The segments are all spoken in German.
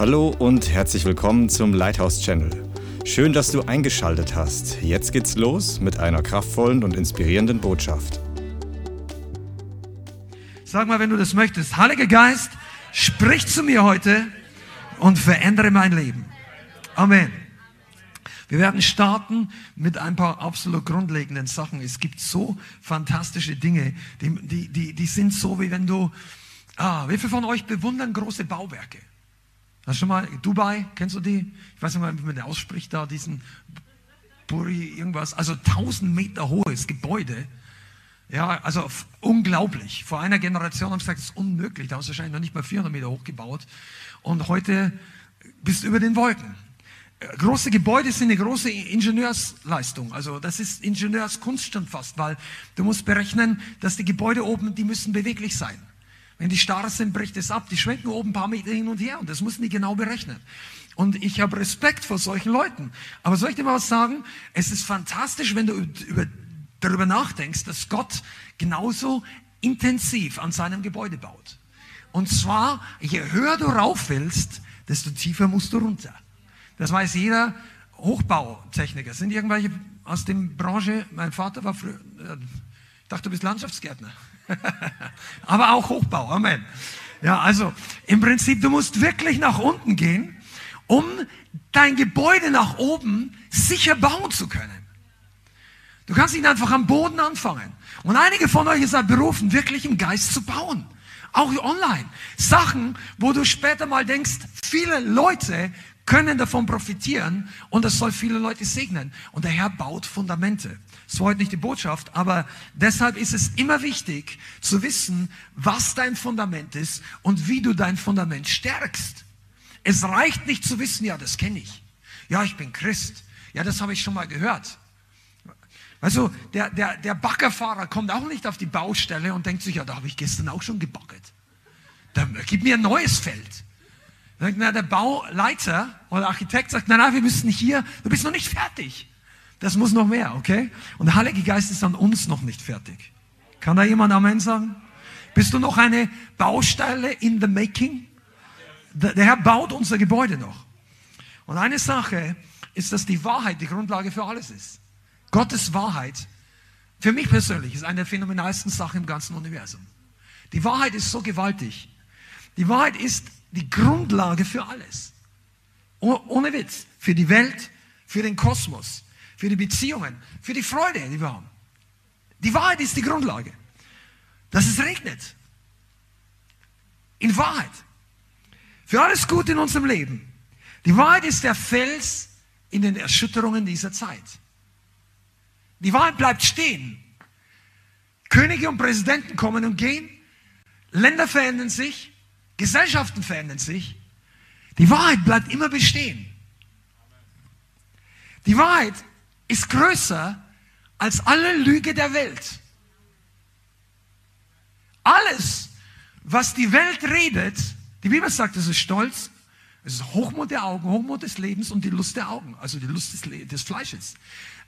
Hallo und herzlich willkommen zum Lighthouse Channel. Schön, dass du eingeschaltet hast. Jetzt geht's los mit einer kraftvollen und inspirierenden Botschaft. Sag mal, wenn du das möchtest, Heiliger Geist, sprich zu mir heute und verändere mein Leben. Amen. Wir werden starten mit ein paar absolut grundlegenden Sachen. Es gibt so fantastische Dinge, die, die, die, die sind so, wie wenn du, ah, wie viele von euch bewundern große Bauwerke? Hast du schon mal, Dubai, kennst du die? Ich weiß nicht mal, wie man den ausspricht da, diesen Buri, irgendwas, also 1000 Meter hohes Gebäude. Ja, also unglaublich. Vor einer Generation haben sie gesagt, das ist unmöglich. Da haben sie wahrscheinlich noch nicht mal 400 Meter hoch gebaut. Und heute bist du über den Wolken. Große Gebäude sind eine große Ingenieursleistung. Also das ist Ingenieurskunst schon fast, weil du musst berechnen, dass die Gebäude oben, die müssen beweglich sein. Wenn die starr sind, bricht es ab. Die schwenken oben ein paar Meter hin und her und das müssen die genau berechnen. Und ich habe Respekt vor solchen Leuten. Aber soll ich dir mal was sagen? Es ist fantastisch, wenn du über, darüber nachdenkst, dass Gott genauso intensiv an seinem Gebäude baut. Und zwar, je höher du rauf willst, desto tiefer musst du runter. Das weiß jeder Hochbautechniker. Sind irgendwelche aus der Branche? Mein Vater war früher, äh, ich dachte, du bist Landschaftsgärtner. Aber auch Hochbau. Amen. Ja, also im Prinzip, du musst wirklich nach unten gehen, um dein Gebäude nach oben sicher bauen zu können. Du kannst nicht einfach am Boden anfangen. Und einige von euch sind berufen, wirklich im Geist zu bauen. Auch online. Sachen, wo du später mal denkst, viele Leute können davon profitieren und das soll viele Leute segnen. Und der Herr baut Fundamente. Das war heute nicht die Botschaft, aber deshalb ist es immer wichtig zu wissen, was dein Fundament ist und wie du dein Fundament stärkst. Es reicht nicht zu wissen, ja, das kenne ich. Ja, ich bin Christ. Ja, das habe ich schon mal gehört. Also der, der, der Baggerfahrer kommt auch nicht auf die Baustelle und denkt sich, ja, da habe ich gestern auch schon gebaggert. Da, gib mir ein neues Feld. Na, der Bauleiter oder Architekt sagt, nein, nein, wir müssen hier, du bist noch nicht fertig. Das muss noch mehr, okay? Und der Heilige Geist ist an uns noch nicht fertig. Kann da jemand Amen sagen? Bist du noch eine Baustelle in the making? Der Herr baut unser Gebäude noch. Und eine Sache ist, dass die Wahrheit die Grundlage für alles ist. Gottes Wahrheit, für mich persönlich, ist eine der phänomenalsten Sachen im ganzen Universum. Die Wahrheit ist so gewaltig. Die Wahrheit ist die Grundlage für alles. Oh, ohne Witz. Für die Welt, für den Kosmos, für die Beziehungen, für die Freude, die wir haben. Die Wahrheit ist die Grundlage. Dass es regnet. In Wahrheit. Für alles Gute in unserem Leben. Die Wahrheit ist der Fels in den Erschütterungen dieser Zeit. Die Wahrheit bleibt stehen. Könige und Präsidenten kommen und gehen. Länder verändern sich. Gesellschaften verändern sich. Die Wahrheit bleibt immer bestehen. Die Wahrheit ist größer als alle Lüge der Welt. Alles, was die Welt redet, die Bibel sagt, es ist Stolz, es ist Hochmut der Augen, Hochmut des Lebens und die Lust der Augen, also die Lust des, des Fleisches.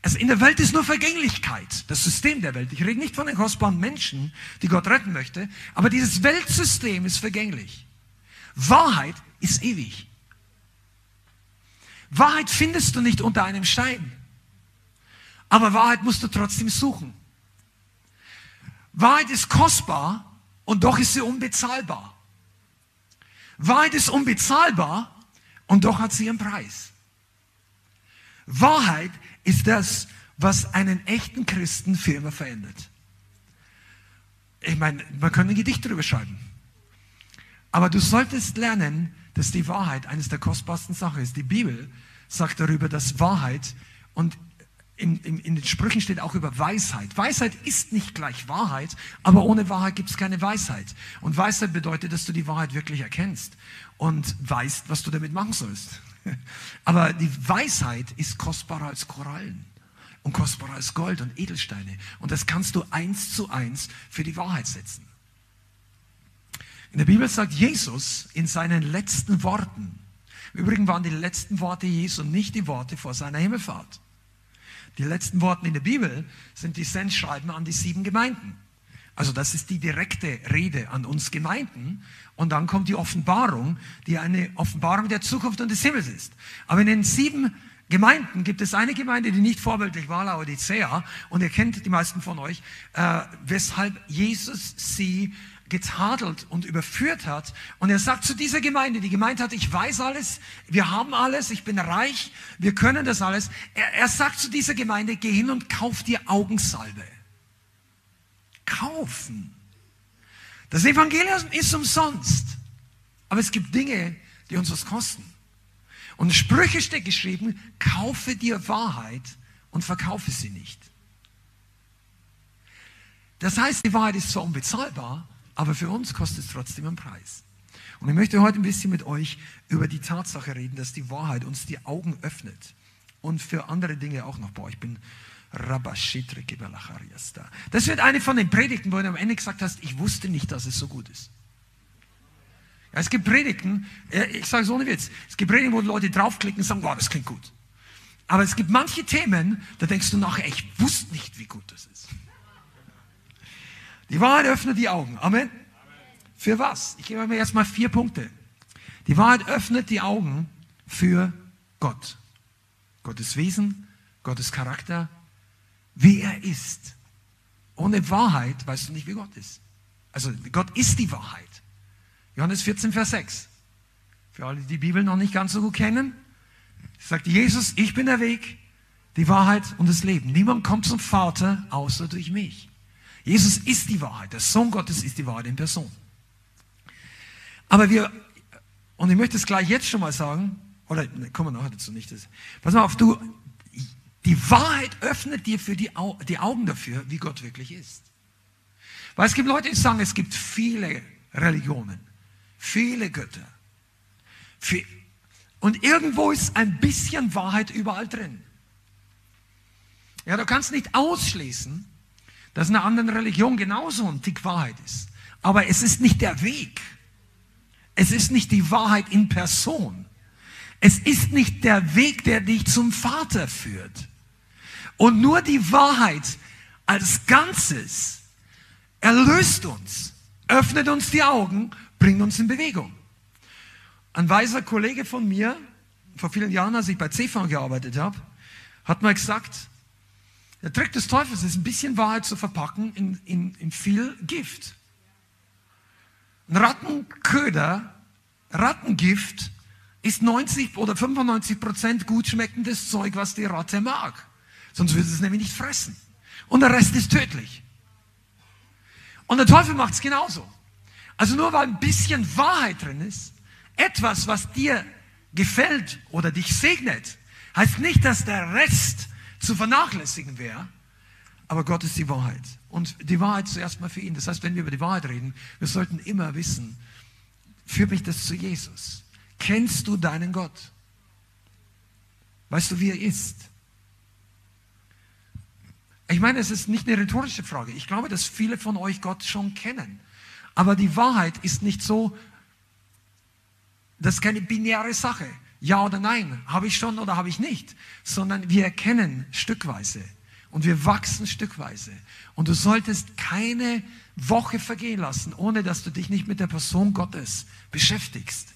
Also in der Welt ist nur Vergänglichkeit, das System der Welt. Ich rede nicht von den kostbaren Menschen, die Gott retten möchte, aber dieses Weltsystem ist vergänglich. Wahrheit ist ewig. Wahrheit findest du nicht unter einem Stein, aber Wahrheit musst du trotzdem suchen. Wahrheit ist kostbar und doch ist sie unbezahlbar. Wahrheit ist unbezahlbar und doch hat sie ihren Preis. Wahrheit ist das, was einen echten Christen für immer verändert. Ich meine, man kann ein Gedicht darüber schreiben. Aber du solltest lernen, dass die Wahrheit eines der kostbarsten Sachen ist. Die Bibel sagt darüber, dass Wahrheit und in, in, in, den Sprüchen steht auch über Weisheit. Weisheit ist nicht gleich Wahrheit, aber ohne Wahrheit gibt es keine Weisheit. Und Weisheit bedeutet, dass du die Wahrheit wirklich erkennst und weißt, was du damit machen sollst. Aber die Weisheit ist kostbarer als Korallen und kostbarer als Gold und Edelsteine. Und das kannst du eins zu eins für die Wahrheit setzen. In der Bibel sagt Jesus in seinen letzten Worten, übrigens waren die letzten Worte Jesu nicht die Worte vor seiner Himmelfahrt. Die letzten Worte in der Bibel sind die Sendschreiben an die sieben Gemeinden. Also das ist die direkte Rede an uns Gemeinden. Und dann kommt die Offenbarung, die eine Offenbarung der Zukunft und des Himmels ist. Aber in den sieben Gemeinden gibt es eine Gemeinde, die nicht vorbildlich war, Laodicea. Und ihr kennt die meisten von euch, äh, weshalb Jesus sie getadelt und überführt hat. Und er sagt zu dieser Gemeinde, die gemeint hat, ich weiß alles, wir haben alles, ich bin reich, wir können das alles. Er, er sagt zu dieser Gemeinde, geh hin und kauf dir Augensalbe. Kaufen. Das Evangelium ist umsonst. Aber es gibt Dinge, die uns was kosten. Und in Sprüche steht geschrieben, kaufe dir Wahrheit und verkaufe sie nicht. Das heißt, die Wahrheit ist zwar unbezahlbar, aber für uns kostet es trotzdem einen Preis. Und ich möchte heute ein bisschen mit euch über die Tatsache reden, dass die Wahrheit uns die Augen öffnet. Und für andere Dinge auch noch. Boah, ich bin das wird eine von den Predigten, wo du am Ende gesagt hast, ich wusste nicht, dass es so gut ist. Es gibt Predigten, ich sage es ohne Witz, es gibt Predigten, wo Leute draufklicken und sagen, wow, das klingt gut. Aber es gibt manche Themen, da denkst du nachher, ich wusste nicht, wie gut das ist. Die Wahrheit öffnet die Augen. Amen. Für was? Ich gebe mir erstmal vier Punkte. Die Wahrheit öffnet die Augen für Gott. Gottes Wesen, Gottes Charakter, wie er ist. Ohne Wahrheit weißt du nicht, wie Gott ist. Also Gott ist die Wahrheit. Johannes 14, Vers 6. Für alle, die die Bibel noch nicht ganz so gut kennen, sagt Jesus, ich bin der Weg, die Wahrheit und das Leben. Niemand kommt zum Vater außer durch mich. Jesus ist die Wahrheit. Der Sohn Gottes ist die Wahrheit in Person. Aber wir, und ich möchte es gleich jetzt schon mal sagen, oder ne, kommen wir nachher dazu nicht. Das, pass mal auf, du, die Wahrheit öffnet dir für die, die Augen dafür, wie Gott wirklich ist. Weil es gibt Leute, die sagen, es gibt viele Religionen, viele Götter. Und irgendwo ist ein bisschen Wahrheit überall drin. Ja, du kannst nicht ausschließen, dass in einer anderen Religion genauso ein Tick Wahrheit ist. Aber es ist nicht der Weg. Es ist nicht die Wahrheit in Person. Es ist nicht der Weg, der dich zum Vater führt. Und nur die Wahrheit als Ganzes erlöst uns, öffnet uns die Augen, bringt uns in Bewegung. Ein weiser Kollege von mir, vor vielen Jahren, als ich bei CFA gearbeitet habe, hat mal gesagt, der Trick des Teufels ist, ein bisschen Wahrheit zu verpacken in, in, in viel Gift. Ein Rattenköder, Rattengift ist 90 oder 95 Prozent gut schmeckendes Zeug, was die Ratte mag. Sonst würde sie es nämlich nicht fressen. Und der Rest ist tödlich. Und der Teufel macht es genauso. Also nur weil ein bisschen Wahrheit drin ist, etwas, was dir gefällt oder dich segnet, heißt nicht, dass der Rest zu vernachlässigen wäre. Aber Gott ist die Wahrheit. Und die Wahrheit zuerst mal für ihn. Das heißt, wenn wir über die Wahrheit reden, wir sollten immer wissen, führt mich das zu Jesus. Kennst du deinen Gott? Weißt du, wie er ist? Ich meine, es ist nicht eine rhetorische Frage. Ich glaube, dass viele von euch Gott schon kennen. Aber die Wahrheit ist nicht so, das ist keine binäre Sache ja oder nein, habe ich schon oder habe ich nicht, sondern wir erkennen stückweise und wir wachsen stückweise. Und du solltest keine Woche vergehen lassen, ohne dass du dich nicht mit der Person Gottes beschäftigst.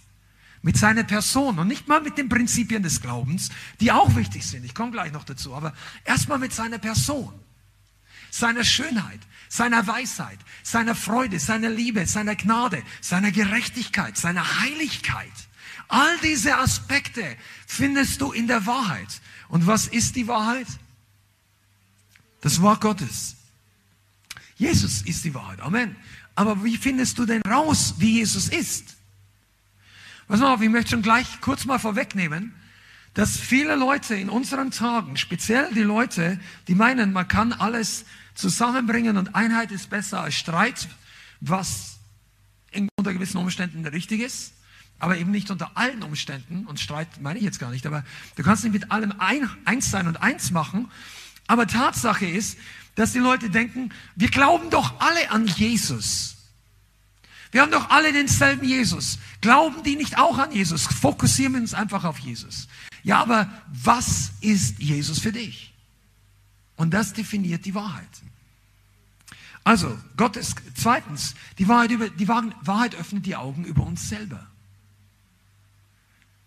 Mit seiner Person und nicht mal mit den Prinzipien des Glaubens, die auch wichtig sind. Ich komme gleich noch dazu, aber erstmal mit seiner Person, seiner Schönheit, seiner Weisheit, seiner Freude, seiner Liebe, seiner Gnade, seiner Gerechtigkeit, seiner Heiligkeit. All diese Aspekte findest du in der Wahrheit. Und was ist die Wahrheit? Das Wort Gottes. Jesus ist die Wahrheit. Amen. Aber wie findest du denn raus, wie Jesus ist? Pass mal auf, ich möchte schon gleich kurz mal vorwegnehmen, dass viele Leute in unseren Tagen, speziell die Leute, die meinen, man kann alles zusammenbringen und Einheit ist besser als Streit, was unter gewissen Umständen richtig ist, aber eben nicht unter allen Umständen, und Streit meine ich jetzt gar nicht, aber du kannst nicht mit allem ein, eins sein und eins machen. Aber Tatsache ist, dass die Leute denken, wir glauben doch alle an Jesus. Wir haben doch alle denselben Jesus. Glauben die nicht auch an Jesus? Fokussieren wir uns einfach auf Jesus. Ja, aber was ist Jesus für dich? Und das definiert die Wahrheit. Also, Gott ist, zweitens, die Wahrheit, über, die Wahrheit öffnet die Augen über uns selber.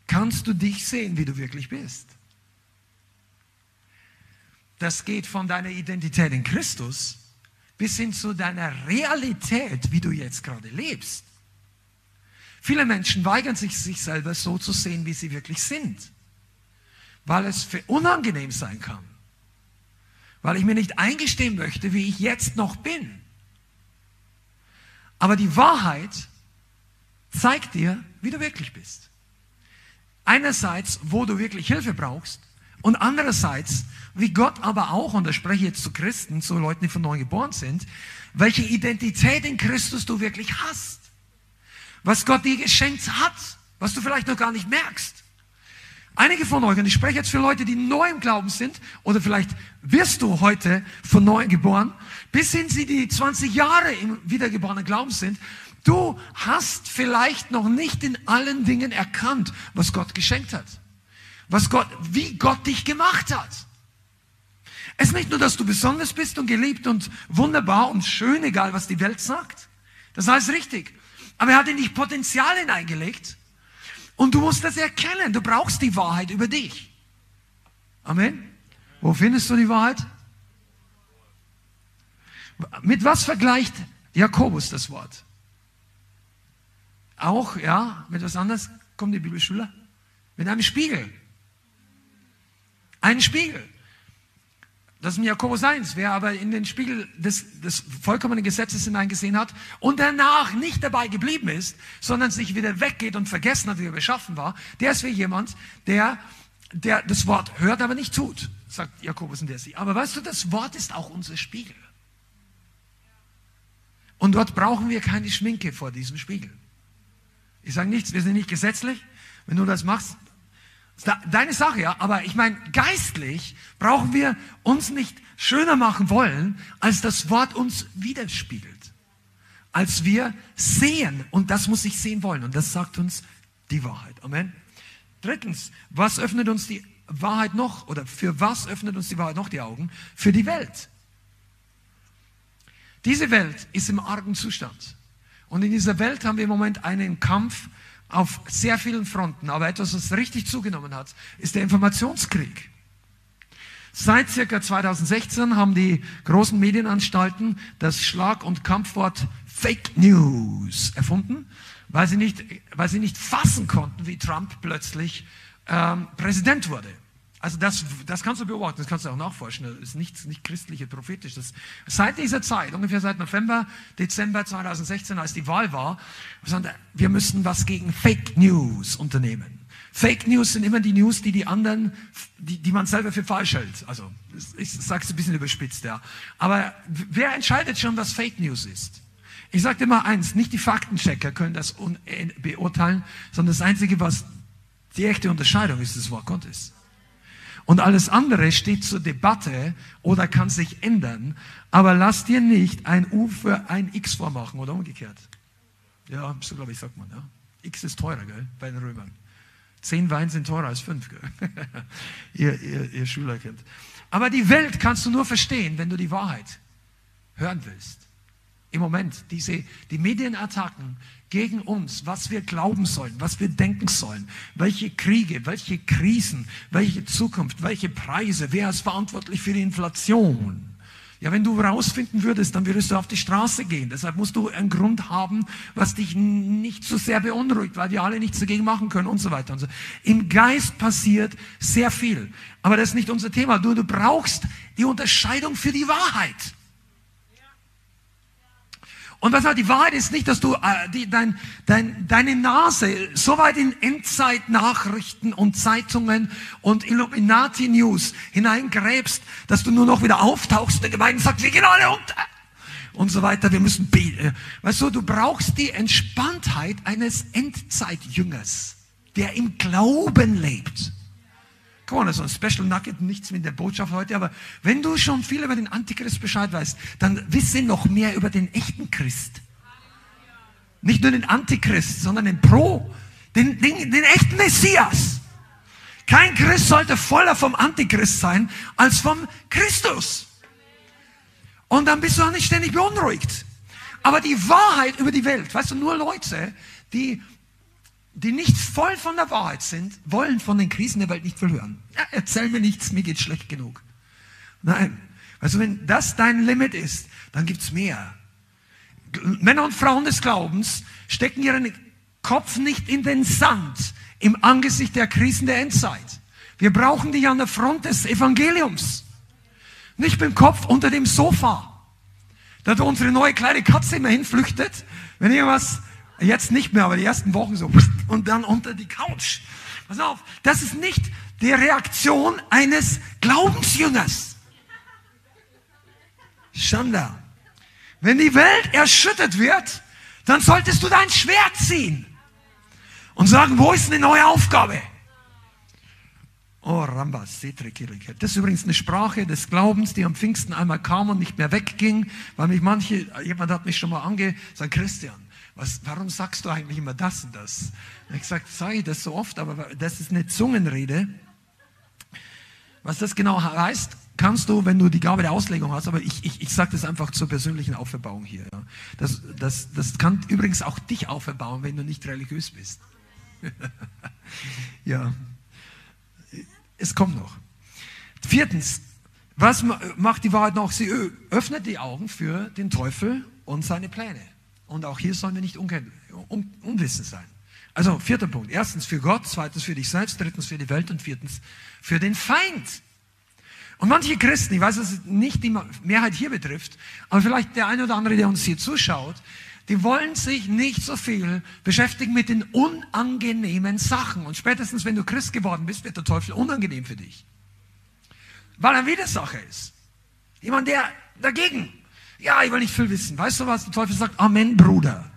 Kannst du dich sehen, wie du wirklich bist? Das geht von deiner Identität in Christus bis hin zu deiner Realität, wie du jetzt gerade lebst. Viele Menschen weigern sich, sich selber so zu sehen, wie sie wirklich sind, weil es für unangenehm sein kann weil ich mir nicht eingestehen möchte, wie ich jetzt noch bin. Aber die Wahrheit zeigt dir, wie du wirklich bist. Einerseits, wo du wirklich Hilfe brauchst und andererseits, wie Gott aber auch, und da spreche ich jetzt zu Christen, zu Leuten, die von neu geboren sind, welche Identität in Christus du wirklich hast. Was Gott dir geschenkt hat, was du vielleicht noch gar nicht merkst. Einige von euch, und ich spreche jetzt für Leute, die neu im Glauben sind, oder vielleicht wirst du heute von neu geboren, bis hin sie die 20 Jahre im wiedergeborenen Glauben sind, du hast vielleicht noch nicht in allen Dingen erkannt, was Gott geschenkt hat. Was Gott, wie Gott dich gemacht hat. Es ist nicht nur, dass du besonders bist und geliebt und wunderbar und schön, egal was die Welt sagt. Das heißt richtig. Aber er hat in dich Potenzial hineingelegt, und du musst das erkennen. Du brauchst die Wahrheit über dich. Amen. Wo findest du die Wahrheit? Mit was vergleicht Jakobus das Wort? Auch, ja, mit was anderes kommt die Bibelschule? Mit einem Spiegel. Ein Spiegel. Das ist Jakobus 1. Wer aber in den Spiegel des, des vollkommenen Gesetzes hineingesehen hat und danach nicht dabei geblieben ist, sondern sich wieder weggeht und vergessen hat, wie er beschaffen war, der ist wie jemand, der, der das Wort hört, aber nicht tut, sagt Jakobus in der Sie. Aber weißt du, das Wort ist auch unser Spiegel. Und dort brauchen wir keine Schminke vor diesem Spiegel. Ich sage nichts, wir sind nicht gesetzlich. Wenn du das machst, Deine Sache, ja, aber ich meine, geistlich brauchen wir uns nicht schöner machen wollen, als das Wort uns widerspiegelt. Als wir sehen, und das muss ich sehen wollen, und das sagt uns die Wahrheit. Amen. Drittens, was öffnet uns die Wahrheit noch, oder für was öffnet uns die Wahrheit noch die Augen? Für die Welt. Diese Welt ist im argen Zustand. Und in dieser Welt haben wir im Moment einen Kampf auf sehr vielen Fronten. Aber etwas, was richtig zugenommen hat, ist der Informationskrieg. Seit circa 2016 haben die großen Medienanstalten das Schlag- und Kampfwort Fake News erfunden, weil sie nicht, weil sie nicht fassen konnten, wie Trump plötzlich ähm, Präsident wurde. Also das, das kannst du beobachten, das kannst du auch nachforschen. Das ist nichts nicht christliche, prophetisch. Das, seit dieser Zeit, ungefähr seit November, Dezember 2016, als die Wahl war, wir müssen was gegen Fake News unternehmen. Fake News sind immer die News, die die anderen, die, die man selber für falsch hält. Also ich sage es ein bisschen überspitzt, ja. Aber wer entscheidet schon, was Fake News ist? Ich sage mal eins, nicht die Faktenchecker können das beurteilen, sondern das Einzige, was die echte Unterscheidung ist, das Wort Gottes. Und alles andere steht zur Debatte oder kann sich ändern. Aber lass dir nicht ein U für ein X vormachen oder umgekehrt. Ja, so glaube ich, sagt man. Ja. X ist teurer, gell, bei den Römern. Zehn Wein sind teurer als fünf, gell? ihr, ihr, ihr Schüler kennt. Aber die Welt kannst du nur verstehen, wenn du die Wahrheit hören willst. Im Moment, diese, die Medienattacken gegen uns, was wir glauben sollen, was wir denken sollen, welche Kriege, welche Krisen, welche Zukunft, welche Preise, wer ist verantwortlich für die Inflation. Ja, wenn du rausfinden würdest, dann würdest du auf die Straße gehen. Deshalb musst du einen Grund haben, was dich nicht so sehr beunruhigt, weil wir alle nichts dagegen machen können und so weiter und so. Im Geist passiert sehr viel. Aber das ist nicht unser Thema. Du, du brauchst die Unterscheidung für die Wahrheit. Und was halt die Wahrheit ist nicht, dass du äh, die, dein, dein, deine Nase so weit in Endzeit-Nachrichten und Zeitungen und Illuminati-News hineingräbst, dass du nur noch wieder auftauchst in der Gemeinde und sagst, wir gehen alle unter und so weiter, wir müssen beten. Weißt du, du brauchst die Entspanntheit eines Endzeitjüngers, der im Glauben lebt. Guck mal, das ein Special Nugget, nichts mit der Botschaft heute, aber wenn du schon viel über den Antichrist Bescheid weißt, dann wisse noch mehr über den echten Christ. Nicht nur den Antichrist, sondern den Pro, den, den, den echten Messias. Kein Christ sollte voller vom Antichrist sein als vom Christus. Und dann bist du auch nicht ständig beunruhigt. Aber die Wahrheit über die Welt, weißt du, nur Leute, die, die nicht voll von der Wahrheit sind, wollen von den Krisen der Welt nicht viel hören. Ja, erzähl mir nichts, mir geht schlecht genug. Nein. Also wenn das dein Limit ist, dann gibt's mehr. Männer und Frauen des Glaubens stecken ihren Kopf nicht in den Sand im Angesicht der Krisen der Endzeit. Wir brauchen dich an der Front des Evangeliums. Nicht mit dem Kopf unter dem Sofa. Da unsere neue kleine Katze immer hinflüchtet, wenn irgendwas, jetzt nicht mehr, aber die ersten Wochen so, und dann unter die Couch. Pass auf, das ist nicht die Reaktion eines Glaubensjüngers. Schanda. Wenn die Welt erschüttert wird, dann solltest du dein Schwert ziehen und sagen, wo ist eine neue Aufgabe? Oh, Ramba, Das ist übrigens eine Sprache des Glaubens, die am Pfingsten einmal kam und nicht mehr wegging, weil mich manche, jemand hat mich schon mal angesagt, Christian, was, warum sagst du eigentlich immer das und das? Und ich gesagt, sage ich das so oft, aber das ist eine Zungenrede. Was das genau heißt, kannst du, wenn du die Gabe der Auslegung hast, aber ich, ich, ich sage das einfach zur persönlichen Auferbauung hier. Ja. Das, das, das kann übrigens auch dich auferbauen, wenn du nicht religiös bist. ja, es kommt noch. Viertens, was macht die Wahrheit noch? Sie öffnet die Augen für den Teufel und seine Pläne. Und auch hier sollen wir nicht un unwissend sein. Also vierter Punkt. Erstens für Gott, zweitens für dich selbst, drittens für die Welt und viertens für den Feind. Und manche Christen, ich weiß, dass es nicht die Mehrheit hier betrifft, aber vielleicht der eine oder andere, der uns hier zuschaut, die wollen sich nicht so viel beschäftigen mit den unangenehmen Sachen. Und spätestens, wenn du Christ geworden bist, wird der Teufel unangenehm für dich. Weil er Widersacher ist. Jemand, der dagegen, ja, ich will nicht viel wissen. Weißt du was? Der Teufel sagt, Amen, Bruder.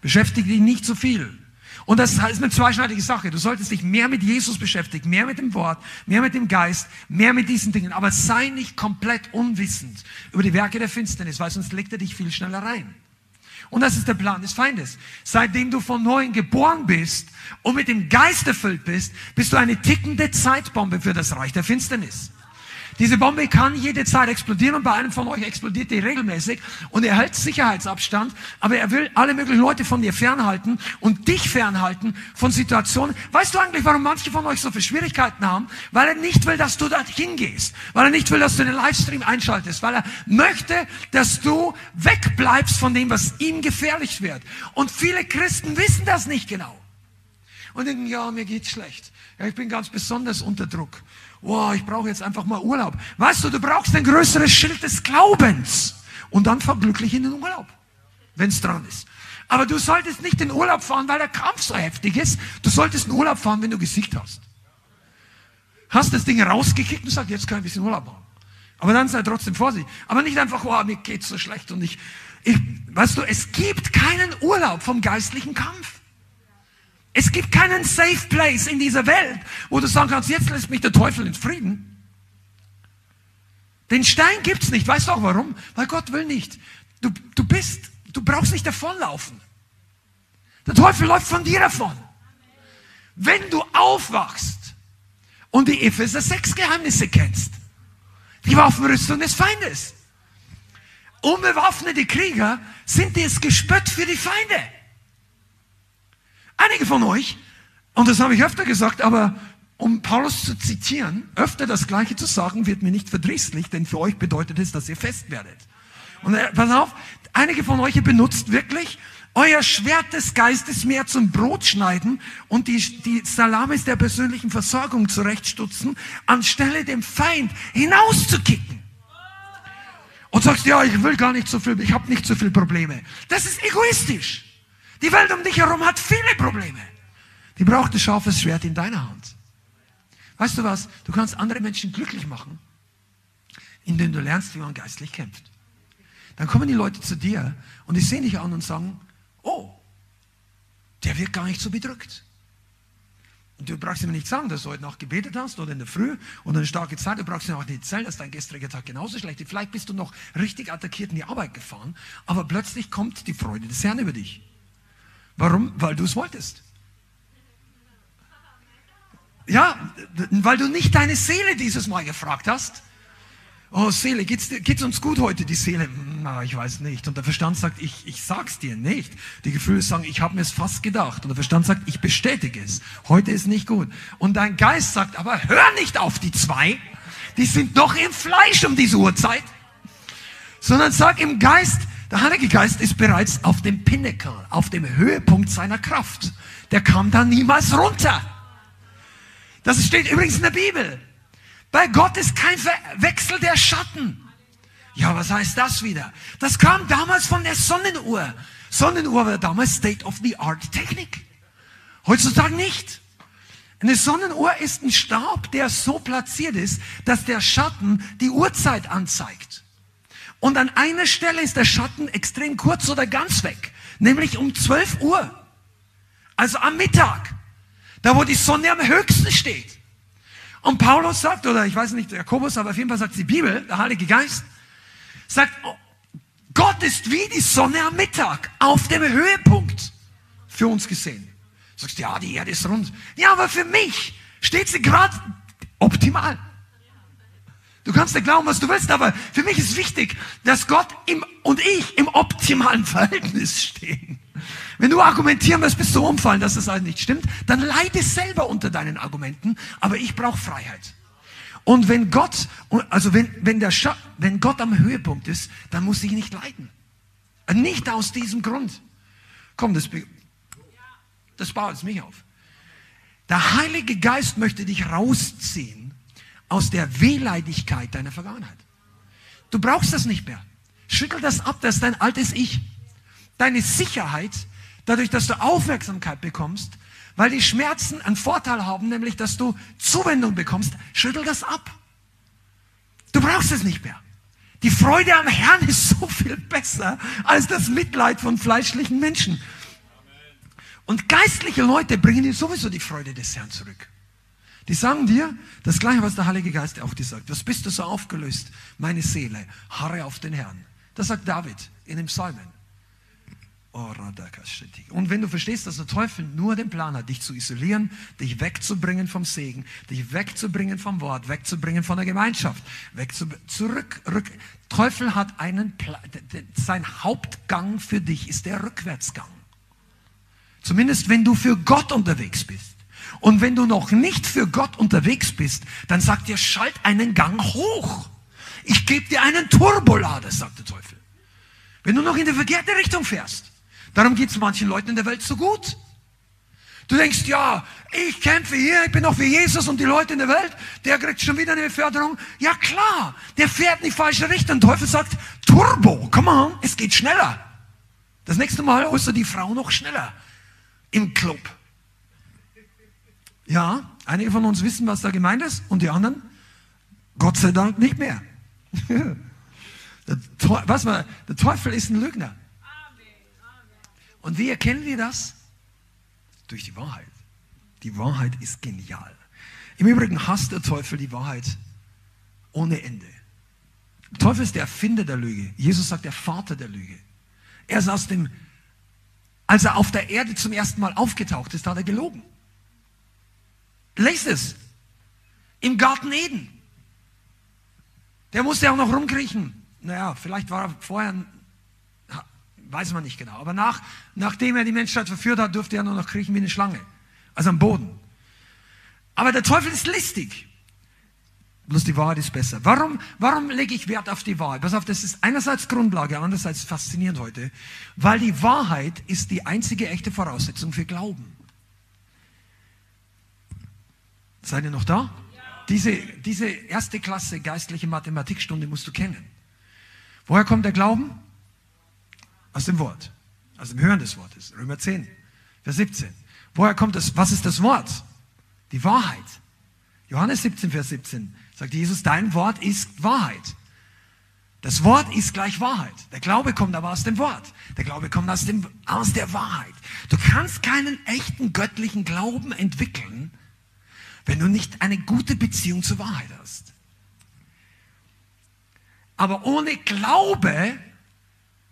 Beschäftige dich nicht so viel. Und das ist eine zweischneidige Sache. Du solltest dich mehr mit Jesus beschäftigen, mehr mit dem Wort, mehr mit dem Geist, mehr mit diesen Dingen. Aber sei nicht komplett unwissend über die Werke der Finsternis, weil sonst legt er dich viel schneller rein. Und das ist der Plan des Feindes. Seitdem du von neuem geboren bist und mit dem Geist erfüllt bist, bist du eine tickende Zeitbombe für das Reich der Finsternis. Diese Bombe kann jede Zeit explodieren und bei einem von euch explodiert die regelmäßig und er hält Sicherheitsabstand, aber er will alle möglichen Leute von dir fernhalten und dich fernhalten von Situationen. Weißt du eigentlich, warum manche von euch so viele Schwierigkeiten haben? Weil er nicht will, dass du dorthin gehst, weil er nicht will, dass du den Livestream einschaltest, weil er möchte, dass du wegbleibst von dem, was ihm gefährlich wird. Und viele Christen wissen das nicht genau. Und denken, ja, mir geht's schlecht. Ja, ich bin ganz besonders unter Druck wow, ich brauche jetzt einfach mal Urlaub. Weißt du, du brauchst ein größeres Schild des Glaubens. Und dann fahr glücklich in den Urlaub, wenn es dran ist. Aber du solltest nicht in den Urlaub fahren, weil der Kampf so heftig ist. Du solltest in den Urlaub fahren, wenn du gesiegt hast. Hast das Ding rausgekickt und sagst, jetzt kann ich ein bisschen Urlaub machen. Aber dann sei trotzdem vorsichtig. Aber nicht einfach, wow, mir geht's so schlecht und ich, ich, weißt du, es gibt keinen Urlaub vom geistlichen Kampf. Es gibt keinen Safe Place in dieser Welt, wo du sagen kannst, jetzt lässt mich der Teufel in Frieden. Den Stein gibt's nicht. Weißt du auch warum? Weil Gott will nicht. Du, du bist, du brauchst nicht davonlaufen. Der Teufel läuft von dir davon. Wenn du aufwachst und die Epheser 6 Geheimnisse kennst, die Waffenrüstung des Feindes. Unbewaffnete Krieger sind das Gespött für die Feinde. Einige von euch, und das habe ich öfter gesagt, aber um Paulus zu zitieren, öfter das Gleiche zu sagen, wird mir nicht verdrießlich, denn für euch bedeutet es, dass ihr fest werdet. Und äh, pass auf, einige von euch, benutzt wirklich euer Schwert des Geistes mehr zum Brotschneiden und die, die Salamis der persönlichen Versorgung zurechtstutzen, anstelle dem Feind hinauszukicken. Und sagst, ja, ich will gar nicht so viel, ich habe nicht so viele Probleme. Das ist egoistisch. Die Welt um dich herum hat viele Probleme. Die braucht ein scharfes Schwert in deiner Hand. Weißt du was? Du kannst andere Menschen glücklich machen, indem du lernst, wie man geistlich kämpft. Dann kommen die Leute zu dir und die sehen dich an und sagen, oh, der wird gar nicht so bedrückt. Und du brauchst ihm nicht sagen, dass du heute Nacht gebetet hast oder in der Früh oder eine starke Zeit. Du brauchst ihm auch nicht erzählen, dass dein gestriger Tag genauso schlecht ist. Vielleicht bist du noch richtig attackiert in die Arbeit gefahren, aber plötzlich kommt die Freude des Herrn über dich. Warum? Weil du es wolltest. Ja, weil du nicht deine Seele dieses Mal gefragt hast. Oh, Seele, geht's, geht's uns gut heute, die Seele? Na, ich weiß nicht. Und der Verstand sagt, ich, ich sag's dir nicht. Die Gefühle sagen, ich habe mir es fast gedacht. Und der Verstand sagt, ich bestätige es. Heute ist nicht gut. Und dein Geist sagt, aber hör nicht auf die zwei. Die sind noch im Fleisch um diese Uhrzeit. Sondern sag im Geist, der Heilige Geist ist bereits auf dem Pinnacle, auf dem Höhepunkt seiner Kraft. Der kam da niemals runter. Das steht übrigens in der Bibel. Bei Gott ist kein Wechsel der Schatten. Ja, was heißt das wieder? Das kam damals von der Sonnenuhr. Sonnenuhr war damals State of the Art Technik. Heutzutage nicht. Eine Sonnenuhr ist ein Stab, der so platziert ist, dass der Schatten die Uhrzeit anzeigt. Und an einer Stelle ist der Schatten extrem kurz oder ganz weg, nämlich um 12 Uhr. Also am Mittag, da wo die Sonne am höchsten steht. Und Paulus sagt, oder ich weiß nicht, Jakobus, aber auf jeden Fall sagt die Bibel, der Heilige Geist, sagt, oh, Gott ist wie die Sonne am Mittag, auf dem Höhepunkt für uns gesehen. Du sagst, ja, die Erde ist rund. Ja, aber für mich steht sie gerade optimal. Du kannst dir glauben, was du willst, aber für mich ist wichtig, dass Gott im, und ich im optimalen Verhältnis stehen. Wenn du argumentieren wirst, bist du umfallen, dass das alles nicht stimmt, dann leide selber unter deinen Argumenten, aber ich brauche Freiheit. Und wenn Gott, also wenn, wenn, der wenn Gott am Höhepunkt ist, dann muss ich nicht leiden. Nicht aus diesem Grund. Komm, das, das baut es mich auf. Der Heilige Geist möchte dich rausziehen aus der Wehleidigkeit deiner Vergangenheit. Du brauchst das nicht mehr. Schüttel das ab, das ist dein altes Ich. Deine Sicherheit dadurch, dass du Aufmerksamkeit bekommst, weil die Schmerzen einen Vorteil haben, nämlich dass du Zuwendung bekommst, schüttel das ab. Du brauchst es nicht mehr. Die Freude am Herrn ist so viel besser als das Mitleid von fleischlichen Menschen. Und geistliche Leute bringen dir sowieso die Freude des Herrn zurück. Die sagen dir das Gleiche, was der Heilige Geist auch dir sagt. Was bist du so aufgelöst, meine Seele? Harre auf den Herrn. Das sagt David in dem Psalmen. Und wenn du verstehst, dass der Teufel nur den Plan hat, dich zu isolieren, dich wegzubringen vom Segen, dich wegzubringen vom Wort, wegzubringen von der Gemeinschaft, wegzu zurück, rück. Teufel hat einen Plan, sein Hauptgang für dich ist der Rückwärtsgang. Zumindest wenn du für Gott unterwegs bist. Und wenn du noch nicht für Gott unterwegs bist, dann sagt dir, schalt einen Gang hoch. Ich gebe dir einen Turbolader, sagt der Teufel. Wenn du noch in die verkehrte Richtung fährst. Darum geht es manchen Leuten in der Welt so gut. Du denkst, ja, ich kämpfe hier, ich bin noch für Jesus und die Leute in der Welt, der kriegt schon wieder eine Beförderung. Ja klar, der fährt in die falsche Richtung. Der Teufel sagt, Turbo, come on, es geht schneller. Das nächste Mal holst du die Frau noch schneller im Club. Ja, einige von uns wissen, was da gemeint ist und die anderen, Gott sei Dank nicht mehr. der, Teufel, was mal, der Teufel ist ein Lügner. Und wie erkennen wir das? Durch die Wahrheit. Die Wahrheit ist genial. Im Übrigen hasst der Teufel die Wahrheit ohne Ende. Der Teufel ist der Erfinder der Lüge. Jesus sagt der Vater der Lüge. Er ist aus dem, als er auf der Erde zum ersten Mal aufgetaucht ist, hat er gelogen. Lest es. Im Garten Eden. Der musste auch noch rumkriechen. Naja, vielleicht war er vorher Weiß man nicht genau. Aber nach, nachdem er die Menschheit verführt hat, durfte er nur noch kriechen wie eine Schlange. Also am Boden. Aber der Teufel ist listig. Bloß die Wahrheit ist besser. Warum, warum lege ich Wert auf die Wahrheit? Pass auf, das ist einerseits Grundlage, andererseits faszinierend heute. Weil die Wahrheit ist die einzige echte Voraussetzung für Glauben. Seid ihr noch da? Diese, diese erste Klasse geistliche Mathematikstunde musst du kennen. Woher kommt der Glauben? Aus dem Wort. Aus dem Hören des Wortes. Römer 10, Vers 17. Woher kommt das? Was ist das Wort? Die Wahrheit. Johannes 17, Vers 17 sagt Jesus, dein Wort ist Wahrheit. Das Wort ist gleich Wahrheit. Der Glaube kommt aber aus dem Wort. Der Glaube kommt aus, dem, aus der Wahrheit. Du kannst keinen echten göttlichen Glauben entwickeln, wenn du nicht eine gute Beziehung zur Wahrheit hast. Aber ohne Glaube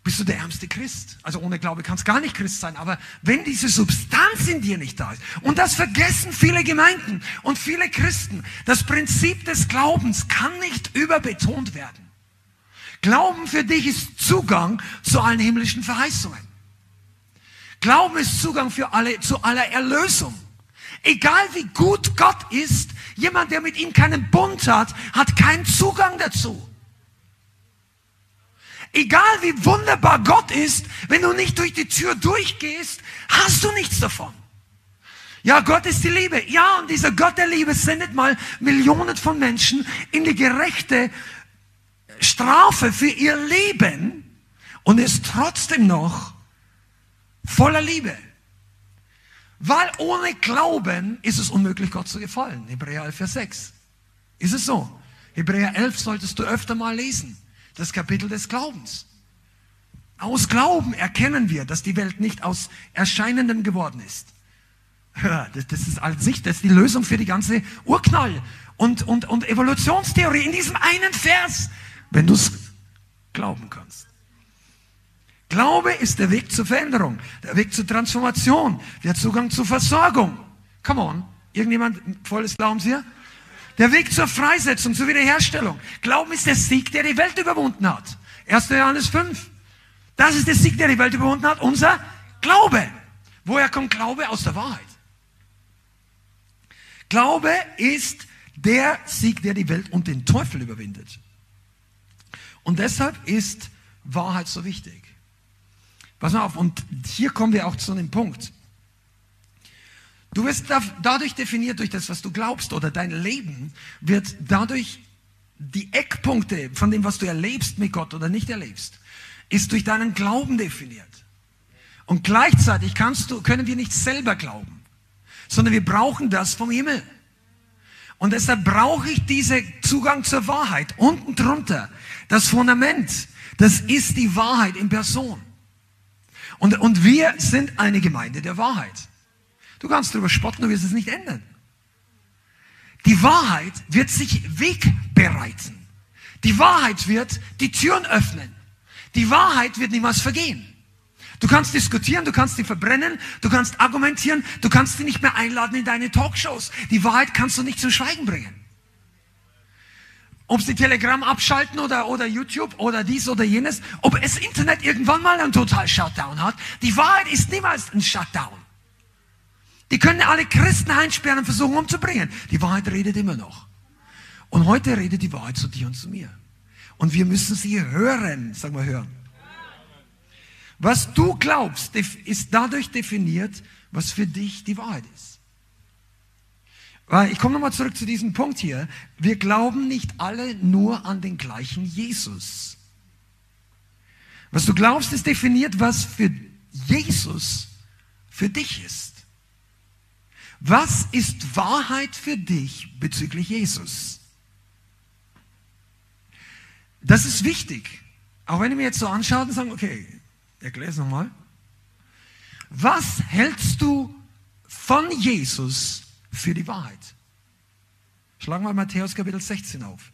bist du der ärmste Christ. Also ohne Glaube kannst gar nicht Christ sein. Aber wenn diese Substanz in dir nicht da ist, und das vergessen viele Gemeinden und viele Christen, das Prinzip des Glaubens kann nicht überbetont werden. Glauben für dich ist Zugang zu allen himmlischen Verheißungen. Glauben ist Zugang für alle, zu aller Erlösung. Egal wie gut Gott ist, jemand, der mit ihm keinen Bund hat, hat keinen Zugang dazu. Egal wie wunderbar Gott ist, wenn du nicht durch die Tür durchgehst, hast du nichts davon. Ja, Gott ist die Liebe. Ja, und dieser Gott der Liebe sendet mal Millionen von Menschen in die gerechte Strafe für ihr Leben und ist trotzdem noch voller Liebe. Weil ohne Glauben ist es unmöglich, Gott zu gefallen. Hebräer 11, Vers 6. Ist es so? Hebräer 11 solltest du öfter mal lesen das Kapitel des Glaubens. Aus Glauben erkennen wir, dass die Welt nicht aus Erscheinendem geworden ist. Das, das ist als sich, das ist die Lösung für die ganze Urknall und, und, und Evolutionstheorie in diesem einen Vers, wenn du es glauben kannst. Glaube ist der Weg zur Veränderung, der Weg zur Transformation, der Zugang zur Versorgung. Come on, irgendjemand volles Glaubens hier? Der Weg zur Freisetzung, zur Wiederherstellung. Glauben ist der Sieg, der die Welt überwunden hat. 1. Johannes 5. Das ist der Sieg, der die Welt überwunden hat. Unser Glaube. Woher kommt Glaube? Aus der Wahrheit. Glaube ist der Sieg, der die Welt und den Teufel überwindet. Und deshalb ist Wahrheit so wichtig. Pass mal auf, und hier kommen wir auch zu einem Punkt. Du wirst dadurch definiert durch das, was du glaubst oder dein Leben wird dadurch die Eckpunkte von dem, was du erlebst mit Gott oder nicht erlebst, ist durch deinen Glauben definiert. Und gleichzeitig kannst du, können wir nicht selber glauben, sondern wir brauchen das vom Himmel. Und deshalb brauche ich diesen Zugang zur Wahrheit. Unten drunter, das Fundament, das ist die Wahrheit in Person. Und, und wir sind eine Gemeinde der Wahrheit. Du kannst darüber spotten, du wirst es nicht ändern. Die Wahrheit wird sich Weg bereiten. Die Wahrheit wird die Türen öffnen. Die Wahrheit wird niemals vergehen. Du kannst diskutieren, du kannst sie verbrennen, du kannst argumentieren, du kannst sie nicht mehr einladen in deine Talkshows. Die Wahrheit kannst du nicht zum Schweigen bringen. Ob sie Telegram abschalten oder, oder YouTube oder dies oder jenes, ob es Internet irgendwann mal einen total Shutdown hat, die Wahrheit ist niemals ein Shutdown. Die können alle Christen einsperren und versuchen umzubringen. Die Wahrheit redet immer noch. Und heute redet die Wahrheit zu dir und zu mir. Und wir müssen sie hören, sagen wir hören. Was du glaubst, ist dadurch definiert, was für dich die Wahrheit ist. Ich komme nochmal zurück zu diesem Punkt hier. Wir glauben nicht alle nur an den gleichen Jesus. Was du glaubst, ist definiert, was für Jesus für dich ist. Was ist Wahrheit für dich bezüglich Jesus? Das ist wichtig. Auch wenn ihr mir jetzt so anschaut und sagt, okay, erklär es nochmal. Was hältst du von Jesus für die Wahrheit? Schlagen wir Matthäus Kapitel 16 auf.